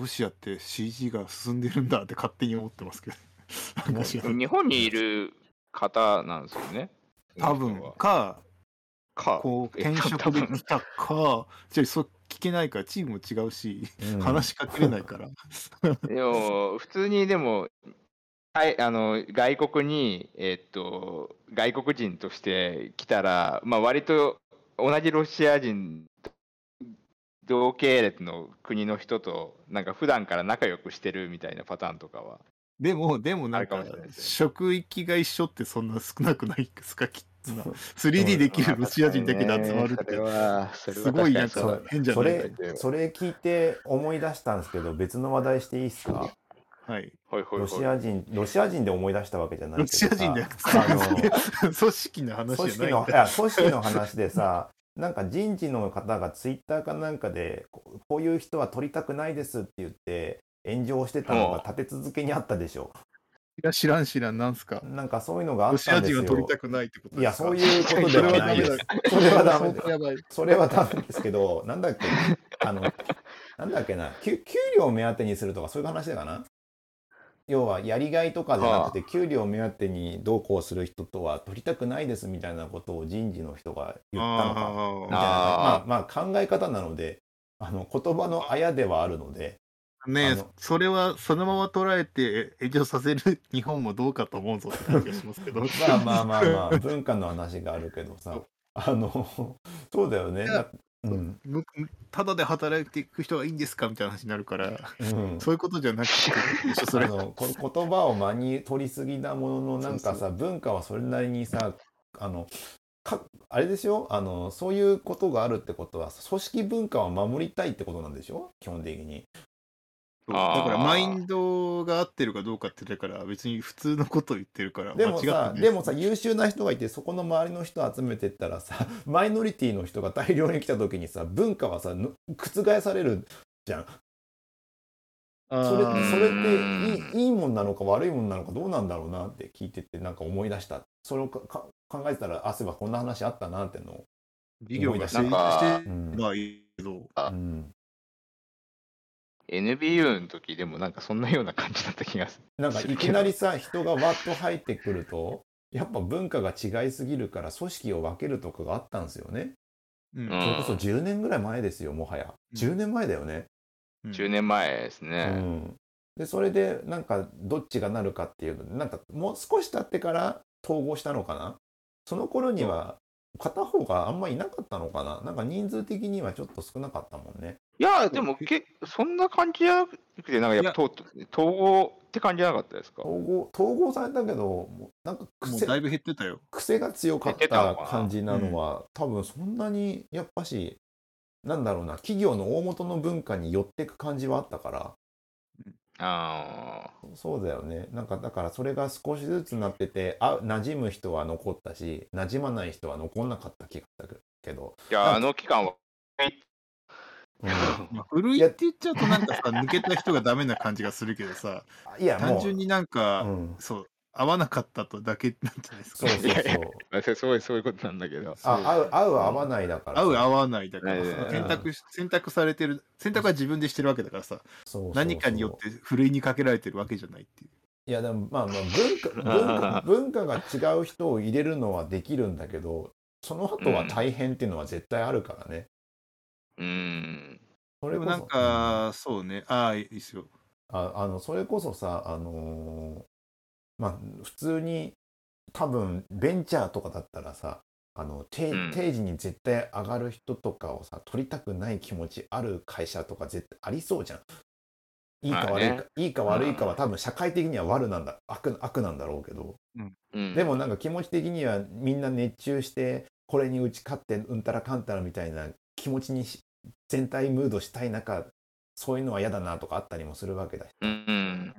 ロシアって CG が進んでるんだって勝手に思ってますけど。日本にいる方なんですよね。多分かか。こうえ転職できたかじゃあそう聞けないからチームも違うし、話しかけれないから。でも、普通にでも、はい、あの外国に、えっと、外国人として来たら、まあ、割と同じロシア人、同系列の国の人と、なんか普段から仲良くしてるみたいなパターンとかは。でもでもなんか職域が一緒ってそんな少なくないですか？きっとな。3D できるロシア人だけで集まるってすごいなん確か変じゃそない？かれそれ聞いて思い出したんですけど別の話題していいですか？はい。ロシア人ロシア人で思い出したわけじゃないロけどさシア人であの 組織の話組じゃないんだ。織のいや組織の話でさなんか人事の方がツイッターかなんかでこういう人は取りたくないですって言って炎上してたのが立て続けにあったでしょ。いや知らん知らんなんすか。なんかそういうのがあロシアったんですよ。人は取りたくないってこといやそういうことでそれはないです。はダメだ。それはダメです。それはダメですけどなんだっけ。あのなんだっけな。給給料目当てにするとかそういう話だかな要はやりがいとかじゃなくて給料目当てにどうこうする人とは取りたくないですみたいなことを人事の人が言ったのかみたいな。まあまあ考え方なのであの言葉のあやではあるのであねえそれはそのまま捉えて炎上させる日本もどうかと思うぞって感じがしますけど。まあまあまあまあ文化の話があるけどさあのそうだよね。だうん。むただで働いていく人がいいんですかみたいな話になるからうん。そういうことじゃなくてそれ。あのこ言葉を間に取りすぎなもののなんかさ文化はそれなりにさあのかあれですよ。あのそういうことがあるってことは組織文化を守りたいってことなんでしょ？基本的に。そう。だからマインドが合ってるかどうかってだから別に普通のことを言ってるからでも間違ってない。さでもさ優秀な人がいてそこの周りの人集めてったらさマイノリティの人が大量に来た時にさ文化はさぬ覆されるじゃん。それそれっていいいいもんなのか悪いもんなのかどうなんだろうなって聞いててなんか思い出した。それをかか考えてたらあそういえばこんな話あったなってのを、事業がして。うん。まあいいけどうん、NBU の時でもなんかそんなような感じだった気がする。なんかいきなりさ人がわっと入ってくるとやっぱ文化が違いすぎるから組織を分けるとかがあったんですよね。うんうんそれこそ10年ぐらい前ですよもはや。うん10年前だよね。うん10年前ですうね。ん、でそれでなんかどっちがなるかっていうのでなんかもう少し経ってから統合したのかなその頃には片方があんまいなかったのかな？なんか人数的にはちょっと少なかったもんね。いや、でもけ、そんな感じじゃなくて、なんかやっぱと統合って感じじゃなかったですか？統合統合されたけどもうなんかも癖うだいぶ減ってたよ。癖が強かった感じなのは、多分そんなにやっぱしなんだろうな企業の大元の文化に寄ってく感じはあったからあそうだよね。なんかだからそれが少しずつなっててあ馴染む人は残ったし馴染まない人は残んなかった気がしたけど、あ。いや、あの期間は、まあ、古いって言っちゃうとなんかさ抜けた人がダメな感じがするけどさ。いやもう単純になんか、うん、そう合わなかったとだけなんじゃないですか。そうそうそう。あそそうそういうことなんだけど。あ合う合う合わないだから。合う合わわないだから選択し選択されてる選択は自分でしてるわけだからさ。何かによってふるいにかけられてるわけじゃないっていう。いやでもまあまあ文化文化 文化が違う人を入れるのはできるんだけどその後は大変っていうのは絶対あるからね。うん。それこそ。でもなんか、そうね。ああいいっすよ。ああのそれこそさあのーまあ普通に多分ベンチャーとかだったらさあの定時に絶対上がる人とかをさ取りたくない気持ちある会社とか絶対ありそうじゃん。いいかまあ悪いか、ね。いいか悪いかは多分社会的には悪なんだ悪悪なんだろうけど。うん、でもなんか気持ち的にはみんな熱中してこれに打ち勝ってうんたらかんたらみたいな気持ちにし全体ムードしたい中そういうのは嫌だなとかあったりもするわけだし。うん。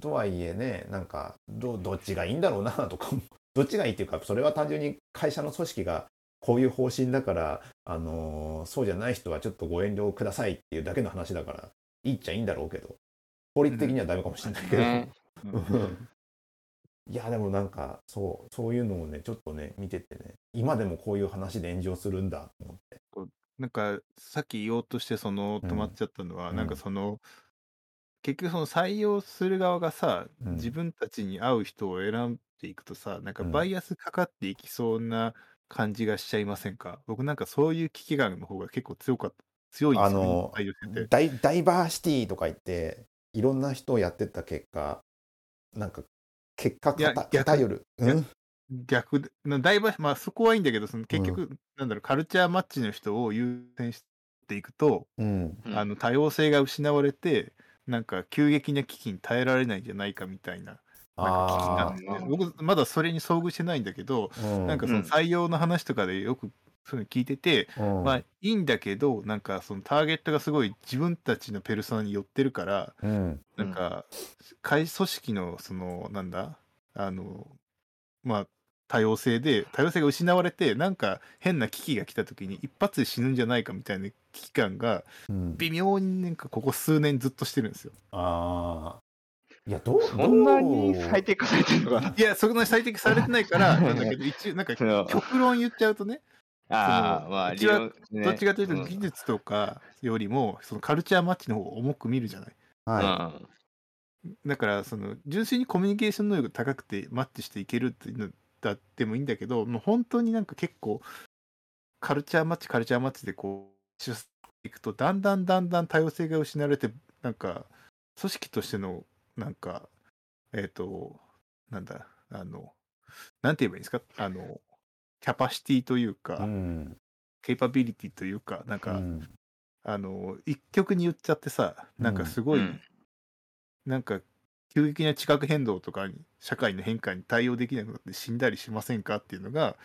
とはいえねなんかどどっちがいいんだろうな とかどっちがいいっていうかそれは単純に会社の組織がこういう方針だから、あのーそうじゃない人はちょっとご遠慮くださいっていうだけの話だからいいっちゃいいんだろうけど法律的にはダメかもしれないけど、ねうん。いやでもなんかそうそういうのをねちょっとね見ててね今でもこういう話で炎上するんだと思って。なんかさっき言おうとしてそのうん。止まっちゃったのは、うんなんかその結局その採用する側がさ、うん。自分たちに合う人を選んでいくとさなんかうん。バイアスかかっていきそうな感じがしちゃいませんか、僕なんかそういう危機感の方が結構強かった強いんですよ、ね、あの採用してて。ダイダイバーシティとか言っていろんな人をやってった結果なんか結果いや偏逆偏る、いやうん、逆でなダイバーまあそこはいいんだけどその結局、なんだろうカルチャーマッチの人を優先していくと、うん。うん。あの多様性が失われてなんか急激な危機に耐えられないんじゃないかみたいななんかあ危機感で僕まだそれに遭遇してないんだけど、あ、うん、なんかそのうん採用の話とかでよくそういうの聞いてて、うん。まあいいんだけどなんかそのターゲットがすごい自分たちのペルソナに寄ってるからうん。なんか会組織のそのなんだあのまあ多様性で多様性が失われてなんか変な危機が来た時に一発で死ぬんじゃないかみたいな危機感がうん。微妙になんかここ数年ずっとしてるんですよ。ああいやどうそんなどにう最適化されてるのかな？いやそこの最適されてないから なんだけど一応なんか極論言っちゃうとねあまあ、うちは利用ね。どっちかというとうん。技術とかよりもそのカルチャーマッチの方を重く見るじゃない？はだからその純粋にコミュニケーション能力高くてマッチしていけるっていうのだってもいいんだけどもう本当になんか結構カルチャーマッチカルチャーマッチでこう出していくとだんだんだんだん多様性が失われてなんか組織としてのなんかえっ、となんだあのなんて言えばいいんですか？あのキャパシティというか、いうん。ケイパビリティというかなんか、うん。あの一曲に言っちゃってさなんかすごい、うん。なんか急激な地殻変動とかに社会の変化に対応できなくなって死んだりしませんかっていうのが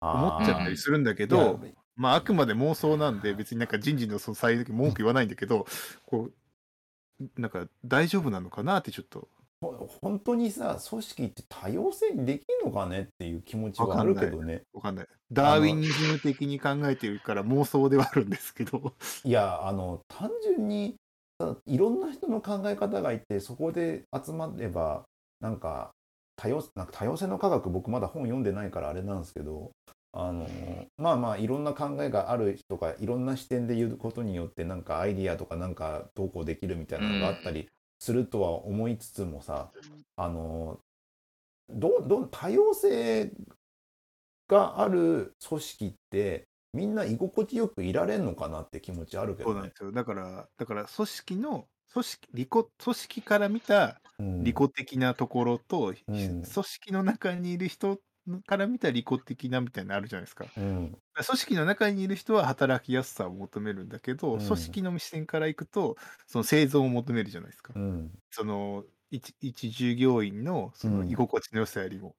思っちゃったりするんだけど、まああくまで妄想なんで別になんか人事のその最悪文句言わないんだけどこうなんか大丈夫なのかなってちょっと。ほ本当にさ組織って多様性にできるのかねっていう気持ちはあるけどね。わかんない。ダーウィニズム的に考えてるから妄想ではあるんですけど。いやあの単純にさいろんな人の考え方がいてそこで集まればなんか多様なんか多様性の科学僕まだ本読んでないからあれなんですけどあのまあまあいろんな考えがある人がいろんな視点で言うことによってなんかアイディアとかなんかどうこうできるみたいなのがあったりするとは思いつつもさあのどど多様性がある組織ってみんな居心地よくいられんのかなって気持ちあるけどね。そうなんですよだからだから組織の組織利己組織から見たうん利己的なところと、うん組織の中にいる人から見た利己的なみたいなのあるじゃないですか。うん組織の中にいる人は働きやすさを求めるんだけど、うん組織の視点からいくとその生存を求めるじゃないですか。うんその一一従業員のそのうん居心地の良さよりも。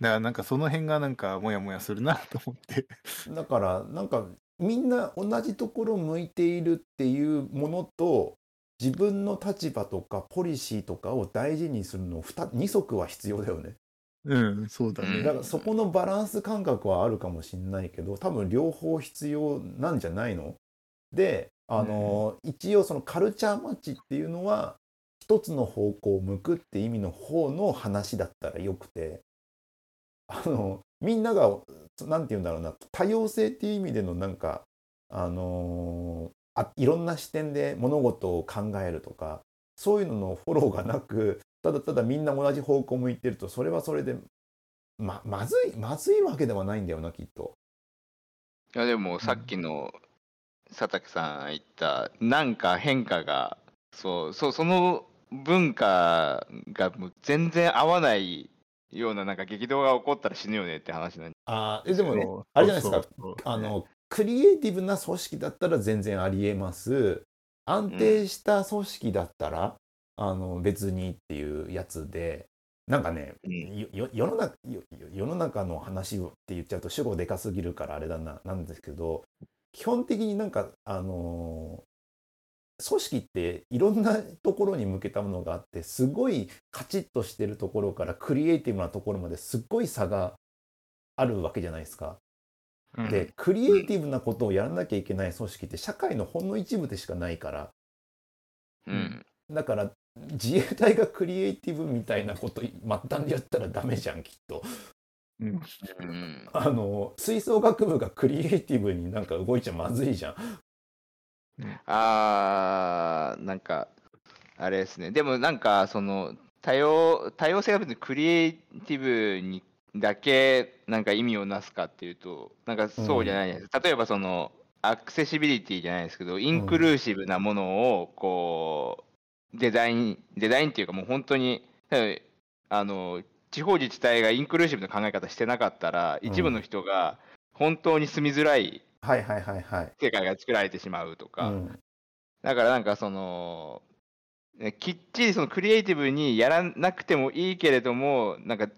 うんだからなんかその辺がなんかモヤモヤするなと思って。だからなんかみんな同じところ向いているっていうものと自分の立場とかポリシーとかを大事にするの2二足は必要だよね。うん、そうだうんね。だからそこのバランス感覚はあるかもしれないけど多分両方必要なんじゃないの？であの、一応そのカルチャーマッチっていうのは一つの方向を向くって意味の方の話だったらよくてあのみんながなんて言うんだろうな多様性っていう意味でのなんかあのあいろんな視点で物事を考えるとかそういうののフォローがなくただただみんな同じ方向向いてるとそれはそれでままずいまずいわけではないんだよなきっと。いやでもさっきの佐竹さん言ったなんか変化がそうそうその文化が全然合わないようななんか激動が起こったら死ぬよねって話なんであーえでもねあれじゃないですか。そうそうあのクリエイティブな組織だったら全然ありえます。安定した組織だったら、あの別にっていうやつでなんかね、うん。よよ世の中よ世の中の話をって言っちゃうと主語でかすぎるからあれだななんですけど基本的になんかあのー組織っていろんなところに向けたものがあってすごいカチッとしてるところからクリエイティブなところまですっごい差があるわけじゃないですか。うんでクリエイティブなことをやらなきゃいけない組織って社会のほんの一部でしかないからうんだから自衛隊がクリエイティブみたいなこと末端でやったらダメじゃんきっと。あの吹奏楽部がクリエイティブになんか動いちゃまずいじゃん。あーなんかあれですね。でもなんかその多様多様性が別にクリエイティブにだけなんか意味をなすかっていうとなんかそうじゃないです、例えばそのアクセシビリティじゃないですけどインクルーシブなものをこうデザインデザインっていうかもう本当にあの地方自治体がインクルーシブな考え方してなかったら、うん一部の人が本当に住みづらいはいはいはいはい。世界が作られてしまうとか、うんだからなんかその、ねきっちりそのクリエイティブにやらなくてもいいけれども、なんか、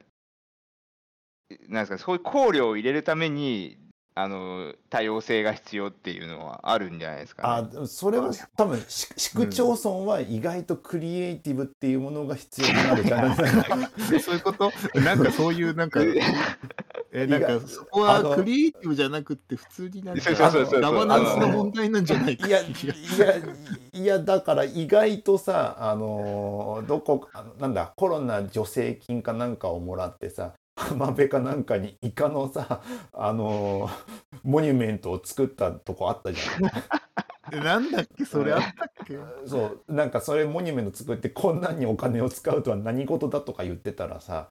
なんですか、そういう考慮を入れるために、あの、多様性が必要っていうのはあるんじゃないですか、ね。あそれは多分市市区町村は意外とクリエイティブっていうものが必要になるじゃないですか。そういうこと？なんかそういうなんか、えなんかそこはクリエイティブじゃなくって普通になんかガバナンスの問題なんじゃないかいやいやいやだから意外とさあのどこなんだコロナ助成金かなんかをもらってさ浜辺かなんかにイカのさあのモニュメントを作ったとこあったじゃん。えなんだっけ？それあったっけ？そう。なんかそれモニュメント作ってこんなにお金を使うとは何事だとか言ってたらさ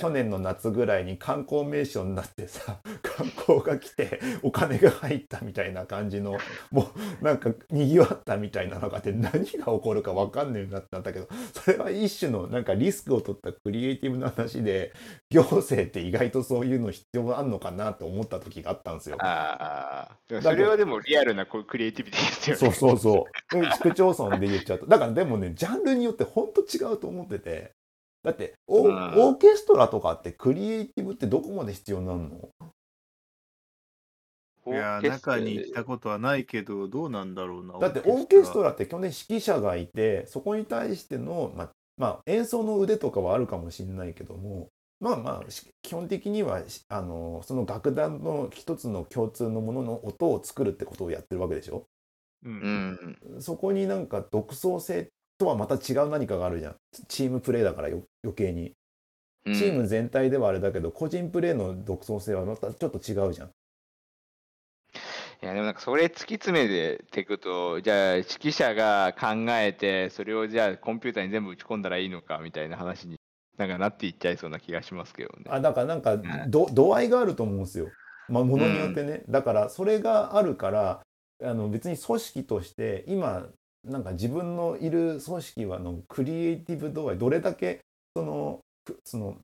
去年の夏ぐらいに観光名所になってさ観光が来てお金が入ったみたいな感じのもうなんかにぎわったみたいなのがあって何が起こるか分かんねえなってなったけどそれは一種のなんかリスクを取ったクリエイティブな話で行政って意外とそういうの必要あんのかなと思った時があったんですよ。ああ、それはでもリアルなこうクリエイティビティですよね。そうそうそう。市区町村で言っちゃうと。だからでもね、ジャンルによって本当違うと思ってて。だってオうんー、ケストラとかってクリエイティブってどこまで必要になるの？オいや、中に行ったことはないけど、どうなんだろうな。だってオーケストラ。ラって基本的に指揮者がいてそこに対しての、まあまあ、演奏の腕とかはあるかもしれないけどもまあまあし基本的にはしあのその楽団の一つの共通のものの音を作るってことをやってるわけでしょ？う。うんん。そこになんか独創性とはまた違う何かがあるじゃんチームプレーだからよ余計にうんチーム全体ではあれだけど、個人プレーの独創性はまたちょっと違うじゃんいやでもなんかそれ突き詰めていくとじゃあ指揮者が考えてそれをじゃあコンピューターに全部打ち込んだらいいのかみたいな話になんかなっていっちゃいそうな気がしますけどね。あだからなんかんど度合いがあると思うんですよ、まあ、ものによってね、だからそれがあるからあの別に組織として今なんか自分のいる組織はのクリエイティブ度合いどれだけそのふその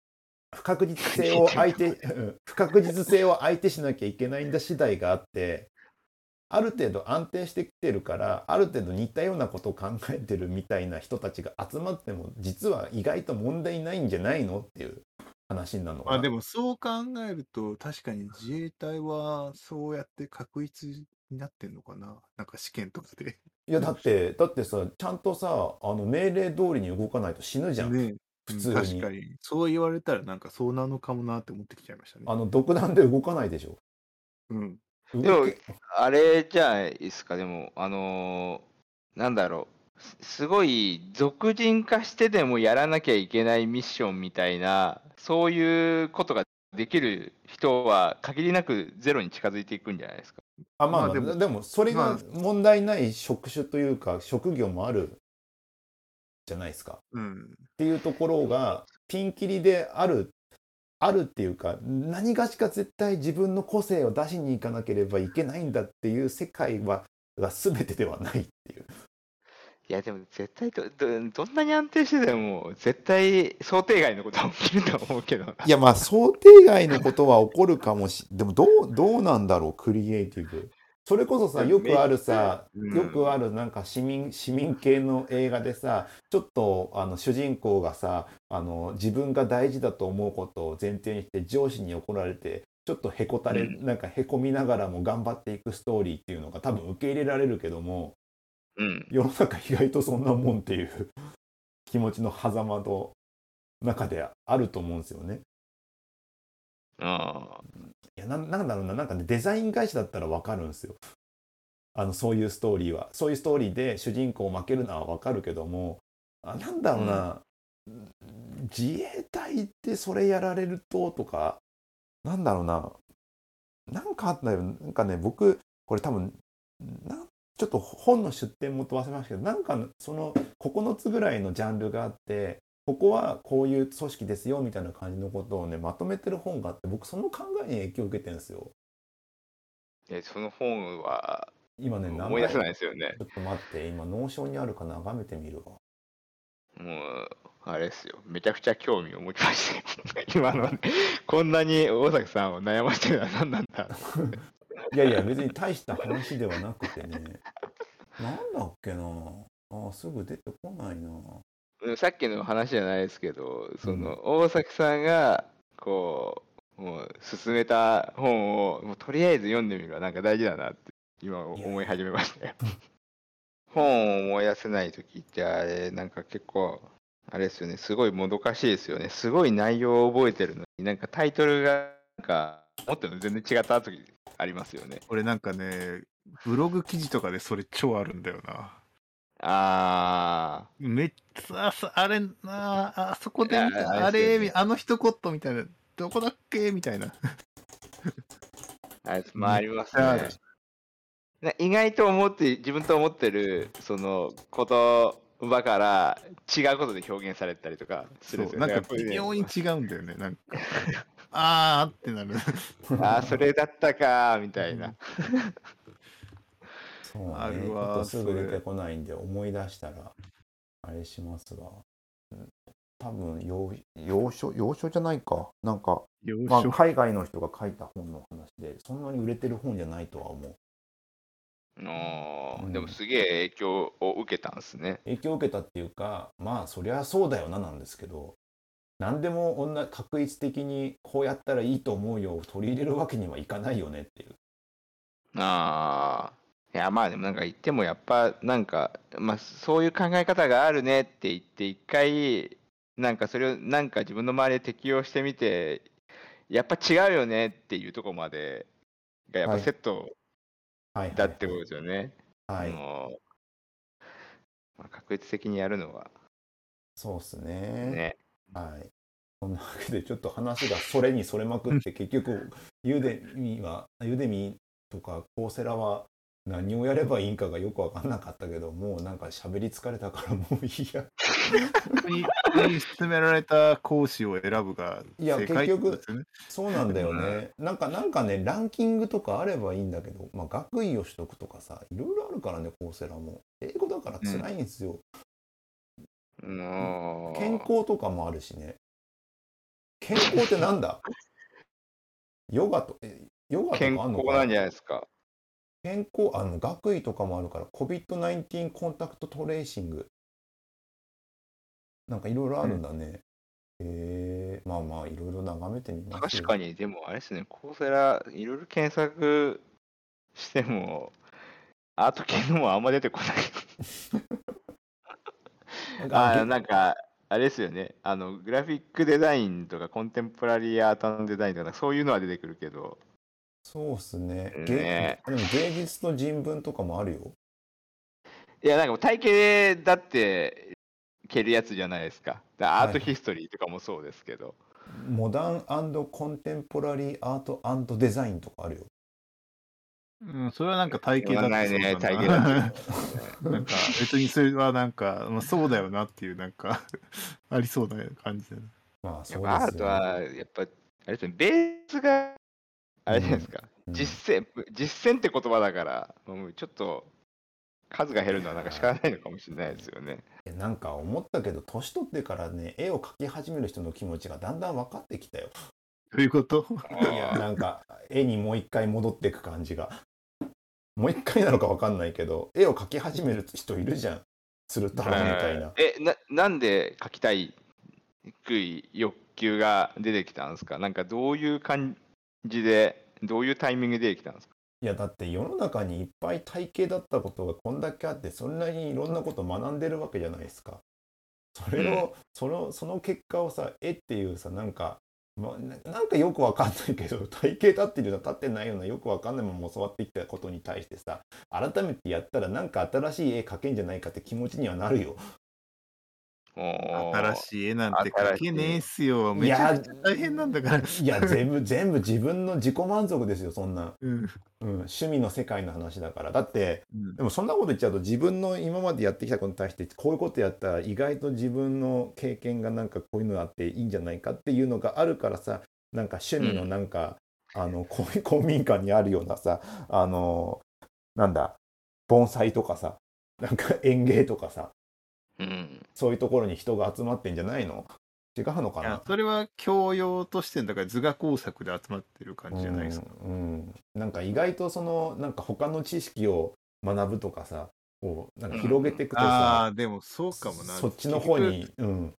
不確実性を相手うん。不確実性を相手しなきゃいけないんだ次第があってある程度安定してきてるからある程度似たようなことを考えてるみたいな人たちが集まっても実は意外と問題ないんじゃないのっていう話になるのかな。あでもそう考えると、確かに自衛隊はそうやって確率になってんのかななんか試験とかで。いやだってだってさちゃんとさあの命令通りに動かないと死ぬじゃん、ね普通に確かに。そう言われたらなんかそうなのかもなって思ってきちゃいましたね。あの独断で動かないでしょうん。動でもけあれじゃないですかでもあのーなんだろうすすごい俗人化してでもやらなきゃいけないミッションみたいなそういうことができる人は限りなくゼロに近づいていくんじゃないですか。あまあ、まあでもでもそれがまあ問題ない職種というか職業もあるじゃないですかうん。っていうところがピンキリであるあるっていうか何がしか絶対自分の個性を出しに行かなければいけないんだっていう世界はが全てではないっていう。いやでも絶対どどどんなに安定してても絶対想定外のことは起きると思うけどな。いやまあ想定外のことは起こるかもしでもどうどうなんだろうクリエイティブそれこそさよくあるさうん。よくあるなんか市民市民系の映画でさちょっとあの主人公がさあの自分が大事だと思うことを前提にして上司に怒られてちょっとへこたれ、うん。なんかへこみながらも頑張っていくストーリーっていうのが多分受け入れられるけどもうん。世の中意外とそんなもんっていう 気持ちの狭間の中であると思うんですよね。あいやなんなんだろうななんかねデザイン会社だったら分かるんですよ。あのそういうストーリーは。そういうストーリーで主人公を負けるのは分かるけどもあなんだろうな、自衛隊ってそれやられるととかなんだろうななんかあったよ。なんかね僕これ多分ちょっと本の出典元忘れましたけどなんかその9つぐらいのジャンルがあってここはこういう組織ですよみたいな感じのことをねまとめてる本があって僕その考えに影響を受けてるんですよ。えその本は今ね名思い出せない前ですよねちょっと待って今脳症にあるか眺めてみるわ。もうあれですよめちゃくちゃ興味を持ちましたよ 今のこんなに大崎さんを悩ませてるのは何なんだ いやいや別に大した話ではなくてねなんだっけなあすぐ出てこないな。さっきの話じゃないですけどその、大崎さんがこうもう進めた本をもうとりあえず読んでみるのはなんか大事だなって今思い始めましたよ。本を思い出せない時ってあれなんか結構あれですよねすごいもどかしいですよねすごい内容を覚えてるのになんかタイトルがなんか思ってるの全然違った時ありますよね。俺なんかね、ブログ記事とかでそれ超あるんだよな。あめっちゃ、ああれなあ、あそこでた、ああれあの一言みたいな、どこだっけみたいな。ああれまあありますね。な意外と思って自分と思ってるその言葉から違うことで表現されたりとかするんですよね。なんか微妙に違うんだよね。なんか、あーってなる。ああそれだったかみたいな。そうね。あるわちょっとすぐ出てこないんで思い出したらあれしますが、うん。多分要要所要所じゃないか。なんか、よまあ、海外の人が書いた本の話でそんなに売れてる本じゃないとは思う。うん。でもすげえ影響を受けたんですね。影響を受けたっていうかまあそりゃそうだよななんですけど何でも女確一的にこうやったらいいと思うよを取り入れるわけにはいかないよねっていう。ああ。いや、まあでもなんか言ってもやっぱなんか、まあそういう考え方があるねって言って一回、なんかそれをなんか自分の周りで適用してみて、やっぱ違うよねっていうところまでがやっぱセットはいはいだってことですよね。はい、あのまあ、確率的にやるのは。そうっすね。ね。はい。そんなわけでちょっと話がそれにそれまくって 結局ユーデミはユーデミとかコーセラは何をやればいいんかがよく分かんなかったけどもうなんか喋り疲れたからもういいや。に勧められた講師を選ぶがいや結局。そうなんだよねなんかなんかねランキングとかあればいいんだけど、まあ、学位を取得とかさいろいろあるからねコーセラも英語だから辛いんですよ、うん健康とかもあるしね健康ってなんだヨガとヨガとか健あんのか康なんじゃないですか。健康あの学位とかもあるから COVID-19 コンタクトトレーシング。なんかいろいろあるんだね、へえまあまあいろいろ眺めてみます確かに、でもあれですね、コーセラ、いろいろ検索しても、アート系のもあんま出てこない。あーなんか、あれですよね、あの、グラフィックデザインとか、コンテンポラリーアートデザインとか、そういうのは出てくるけど、そうっすねね芸でも芸術と人文とかもあるよいや、なんか体系だって、蹴るやつじゃないですか。だからアートはいヒストリーとかもそうですけど。モダンコンテンポラリーアートデザインとかあるようん、それはなんか体系だないね体系だなんか別にそれはなんか、まあ、そうだよなっていうなんかありそうな感じだね。まあそやうですよ、ね、アートは、やっぱ、あれですね、ベースが、あれじゃないですか、うん。実践、実践って言葉だから、もうちょっと数が減るのはなんか仕方ないのかもしれないですよね。なんか思ったけど年取ってからね絵を描き始める人の気持ちがだんだん分かってきたよ。どういうこと？いやなんか絵にもう一回戻っていく感じが。もう一回なのか分かんないけど絵を描き始める人いるじゃん。するためみたいな。え、ななんで書きたいくい欲求が出てきたんですか？なんかどういう感じで、どういうタイミングで出てきたんですか？いやだって世の中にいっぱい体系だったことがこんだけあってそんなにいろんなこと学んでるわけじゃないですか。それを、そのその結果をさ絵っていうさなんか、ま、ななんかよくわかんないけど 体系立ってるような立ってないようなよくわかんないまま教わってきたことに対してさ改めてやったらなんか新しい絵描けんじゃないかって気持ちにはなるよ。新しい絵なんて描けねえっすよ。めちゃくちゃ大変なんだから。いや全部全部自分の自己満足ですよそんな、うん。うん、趣味の世界の話だから。だってうん。でもそんなこと言っちゃうと自分の今までやってきたことに対してこういうことやったら意外と自分の経験がなんかこういうのあっていいんじゃないかっていうのがあるからさなんか趣味のなんか、あの公 公民館にあるようなさあのなんだ盆栽とかさなんか園芸とかさうん。そういうところに人が集まってんじゃないの？違うのかな？いやそれは教養としてだから図画工作で集まってる感じじゃないですか。うんうんなんか意外とそのなんか他の知識を学ぶとかさこうなんか広げていくとあさ、あ、でもそうかもな。そっちの方結に、うん、局。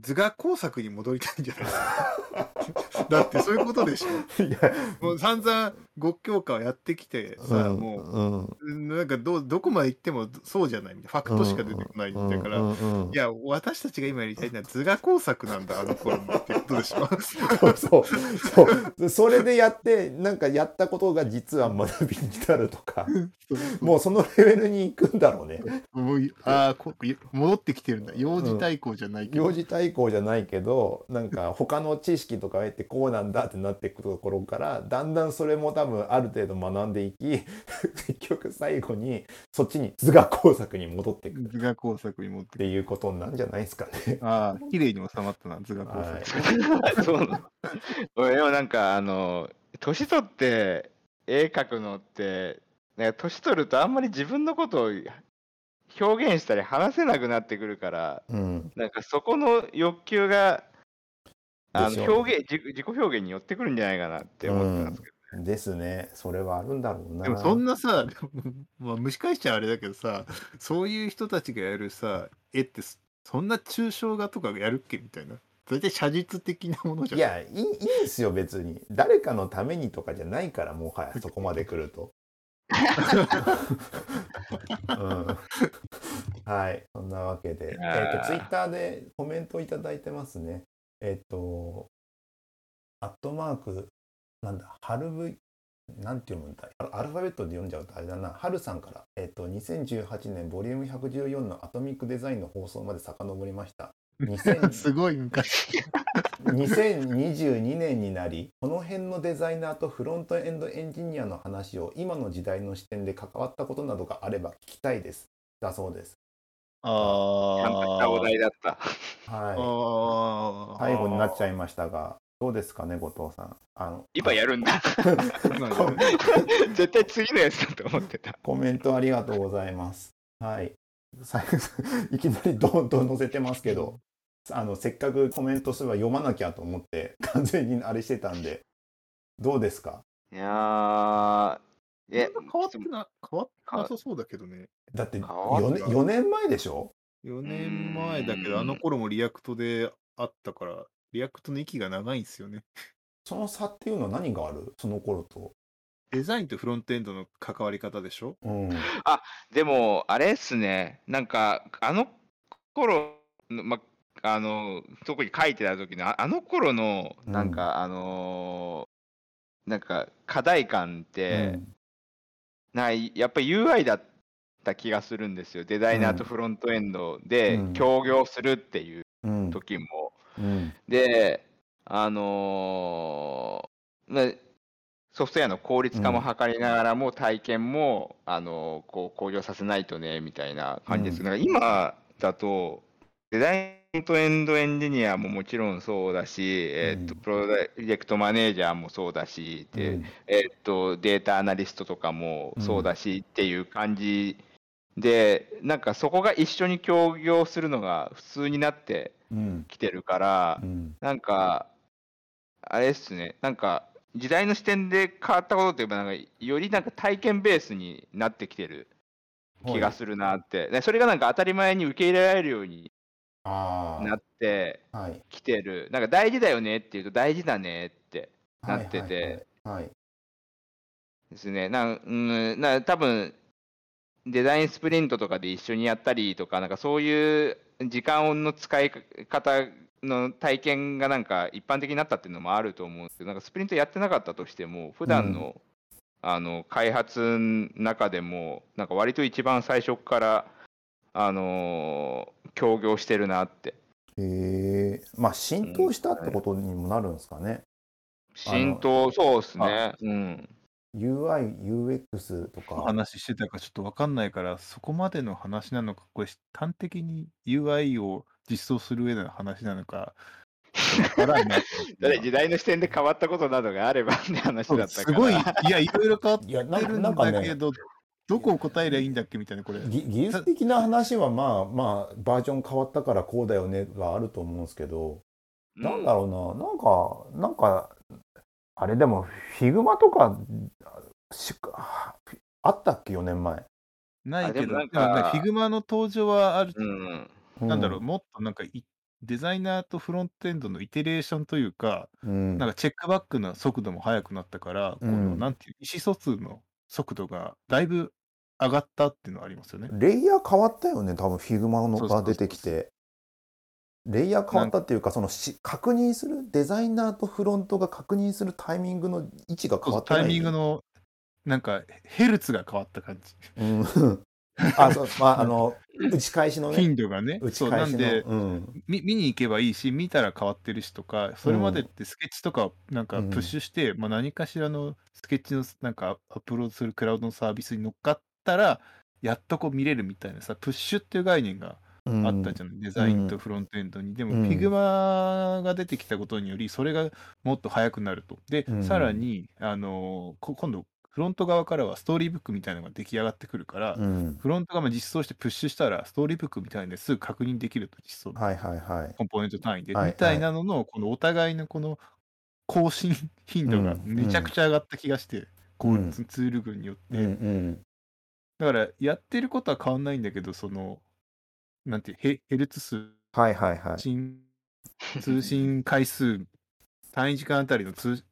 図画工作に戻りたいんじゃないですか。だってそういうことでしょ。いや。もう散々極教科をやってきてさ、うんもうん。うなんかどうどこまで行ってもそうじゃないみたいな。ファクトしか出てこないんだから、うんうんうんいや私たちが今やりたいのは図画工作なんだあの頃のってことでしょ。そうそうそう。それでやってなんかやったことが実は学びになるとか。もうそのレベルに行くんだろうね。もうああこ戻ってきてるんだ。幼児対抗じゃないけど、幼児対抗じゃないけどなんか他の知識とか得てこうなんだってなっていくところからだんだんそれも多分ある程度学んでいき 結局最後にそっちに図画工作に戻っていくっ図画工作に持ってていうことなんじゃないですかね。ああ綺麗に収まったな図画工作、はい。そうなの。俺でもなんかあの年取って絵描くのってなんか年取るとあんまり自分のことを表現したり話せなくなってくるからうん。なんかそこの欲求があの表現自自己表現に寄ってくるんじゃないかなって思ってたんですけど、ですね。それはあるんだろうな。でもそんなさ、まあ、蒸し返しちゃあれだけどさそういう人たちがやるさ絵ってそんな抽象画とかやるっけみたいな。大体写実的なものじゃん。いやいいいいですよ別に。誰かのためにとかじゃないからもはや そこまで来ると。うん、はい、そんなわけで、えあー。っ、と、ツイッターでコメントいただいてますね。えっ、と、アットマーク、なんだ、ハルブ、なんて読むんだアアルファベットで読んじゃうとあれだな、ハルさんから、えっ、と、2018年ボリューム114のアトミックデザインの放送まで遡りました。2000すごい昔。2022年になりこの辺のデザイナーとフロントエンドエンジニアの話を今の時代の視点で関わったことなどがあれば聞きたいですだそうですちゃんとしたお題だった。はい。あ最後になっちゃいいましたがどうですかね後藤さん。あの今やるんだ。絶対次のやつだと思ってた。コメントありがとうございます。はい。最後 いきなりどんどん載せてますけどあのせっかくコメントすれば読まなきゃと思って完全にあれしてたんでどうですか？いやー、え、変わってな、変わってなさそうだけどね。だって変わ4った年 ,4 年前でしょ？4年前だけど、うーんあの頃も React であったから、 React の息が長いんですよね。その差っていうのは何がある？その頃と。デザインとフロントエンドの関わり方でしょ？うん。でも、あれっすね、なんか、あの頃の、ま、あの、特に書いてた時の、ああの頃の、うんなんか、あのーなんか、課題感って、なんかやっぱり UI だった気がするんですよ。デザイナーとフロントエンドでうん協業するっていううん。時も。うん。で、あのーまソフトウェアの効率化も図りながらも、体験も、あのーこう向上させないとねみたいな感じです。うんなんか今だと、デザインとエンドエンジニアももちろんそうだし、えーっとうんプロジェクトマネージャーもそうだし、でうんえーっとデータアナリストとかもそうだしっていう感じで、なんかそこが一緒に協業するのが普通になってうん。きてるからう、ん。なんか、あれっすね、なんか、時代の視点で変わったことといえば、なんか、よりなんか体験ベースになってきてる気がするなって。でそれがなんか当たり前に受け入れられるようにあなって。きてる。なんか大事だよねっていうと大事だねってなっててはいはいはい。はい。ですね。なん、うん、な多分デザインスプリントとかで一緒にやったりとか、なんかそういう時間の使い方の体験がなんか一般的になったっていうのもあると思うんですけど、なんかスプリントやってなかったとしても、普段の、あの開発の中でも、なんか割と一番最初から、あのー協業してるなって。へえ。まあ浸透したってことにもなるんですかね。浸透、そうですね。うん。UI、UX とか。話してたかちょっとわかんないから、そこまでの話なのか、これ端的に UI を実装する上での話なのか、わからんな 時代の視点で変わったことなどがあればって話だったから。すごい、いや、いろいろ変わってるんなんかね、だけど、どこを答えりゃいいんだっけみたいな、これ。ぎ技術的な話はまあまあバージョン変わったからこうだよねはあると思うんですけど、うんなんだろうな、なんか、なんか、あれでも、 Figma とか、しあったっけ、4年前。ないけど、なんかフィグマの登場はある、うん。なんだろう、うもっとなんかい、デザイナーとフロントエンドのイテレーションというか、ん。なんかチェックバックの速度も速くなったから、こうんのなんていう、意思疎通の速度がだいぶ上がったっていうのはありますよね。レイヤー変わったよね、多分 Figma のが出てきて。レイヤー変わったっていうか、そのし確認する、デザイナーとフロントが確認するタイミングの位置が変わってない。タイミングの、なんか、ヘルツが変わった感じ。うん。あ、そう、まあ、あの、打ち返しのね。頻度がね。打ち返しの。んで、うん。み見に行けばいいし、見たら変わってるしとか、それまでってスケッチとかをなんかうんプッシュして、まあ、何かしらのスケッチのなんかアップロードするクラウドのサービスに乗っかったら、やっとこう見れるみたいなさ、プッシュっていう概念があったじゃん、デザインとフロントエンドに。でも、うん。Figma が出てきたことにより、それがもっと速くなると。で、うん。さらに、あの今度、フロント側からはストーリーブックみたいなのが出来上がってくるから、うん。フロントがまあ実装してプッシュしたら、ストーリーブックみたいですぐ確認できると、実装はいはいはい。コンポーネント単位で、はいみたいなのの、このお互いのこの更新頻度がうん。めちゃくちゃ上がった気がして、こうツール群によって。だから、やってることは変わんないんだけど、その、なんていう、ヘヘルツ数、はいはいはい。通信通信回数、単位時間あたりの通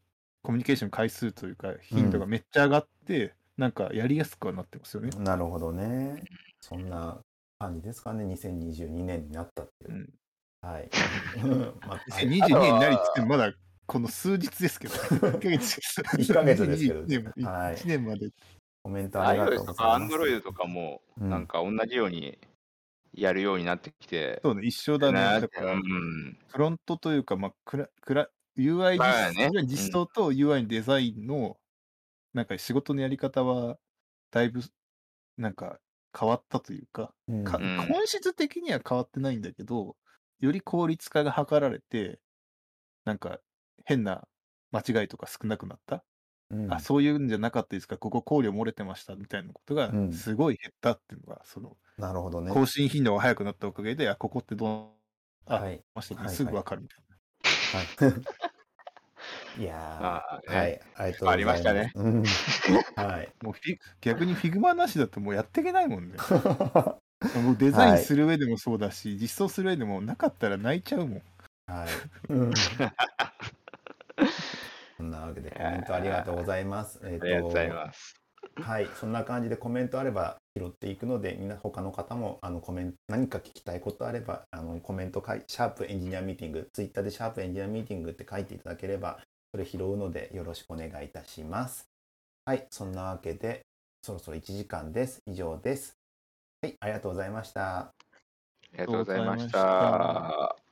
コミュニケーション回数というか、頻度がめっちゃ上がって、なんかやりやすくはなってますよね。なるほどね。そんな感じですかね、2022年になったっていうう。ん、はい。まあ、2022年になりつつまだこの数日ですけど、1ヶ月です。一ヶ月ですけど2021年はい1年まで。コメントありがとうございます。Android とかも、うんなんか同じようにやるようになってきて、そうね、一緒だね。なだから、うん、フロントというか、まあ、クラクラ UI 実,、まあね実装と UI デザインの、なんか仕事のやり方は、だいぶ、なんか変わったというか、うんかうん本質的には変わってないんだけど、より効率化が図られて、なんか変な間違いとか少なくなった。うんあ、そういうんじゃなかったですか、ここ考慮漏れてましたみたいなことがうんすごい減ったっていうのが、そのなるほどね。更新頻度が速くなったおかげで、あ、ここってどう、あ、はい。ましたはいねすぐわかるみたいはい。いやー、まあねはい。ありがとうございます。ありましたねうん。はい。な。もうフィ逆に Figma なしだともうやっていけないもんね。もうデザインする上でもそうだし、実装する上でもなかったら泣いちゃうもん。はい。うんそんなわけでコメントありがとうございます。えっありがとうございます。はい、そんな感じでコメントあれば拾っていくので、みんな他の方もあのコメント何か聞きたいことあれば、あのコメント書いシャープエンジニアミーティング、ツイッターでシャープエンジニアミーティングって書いていただければ、それ拾うのでよろしくお願いいたします。はい、そんなわけで、そろそろ1時間です。以上です。はい、ありがとうございました。ありがとうございました。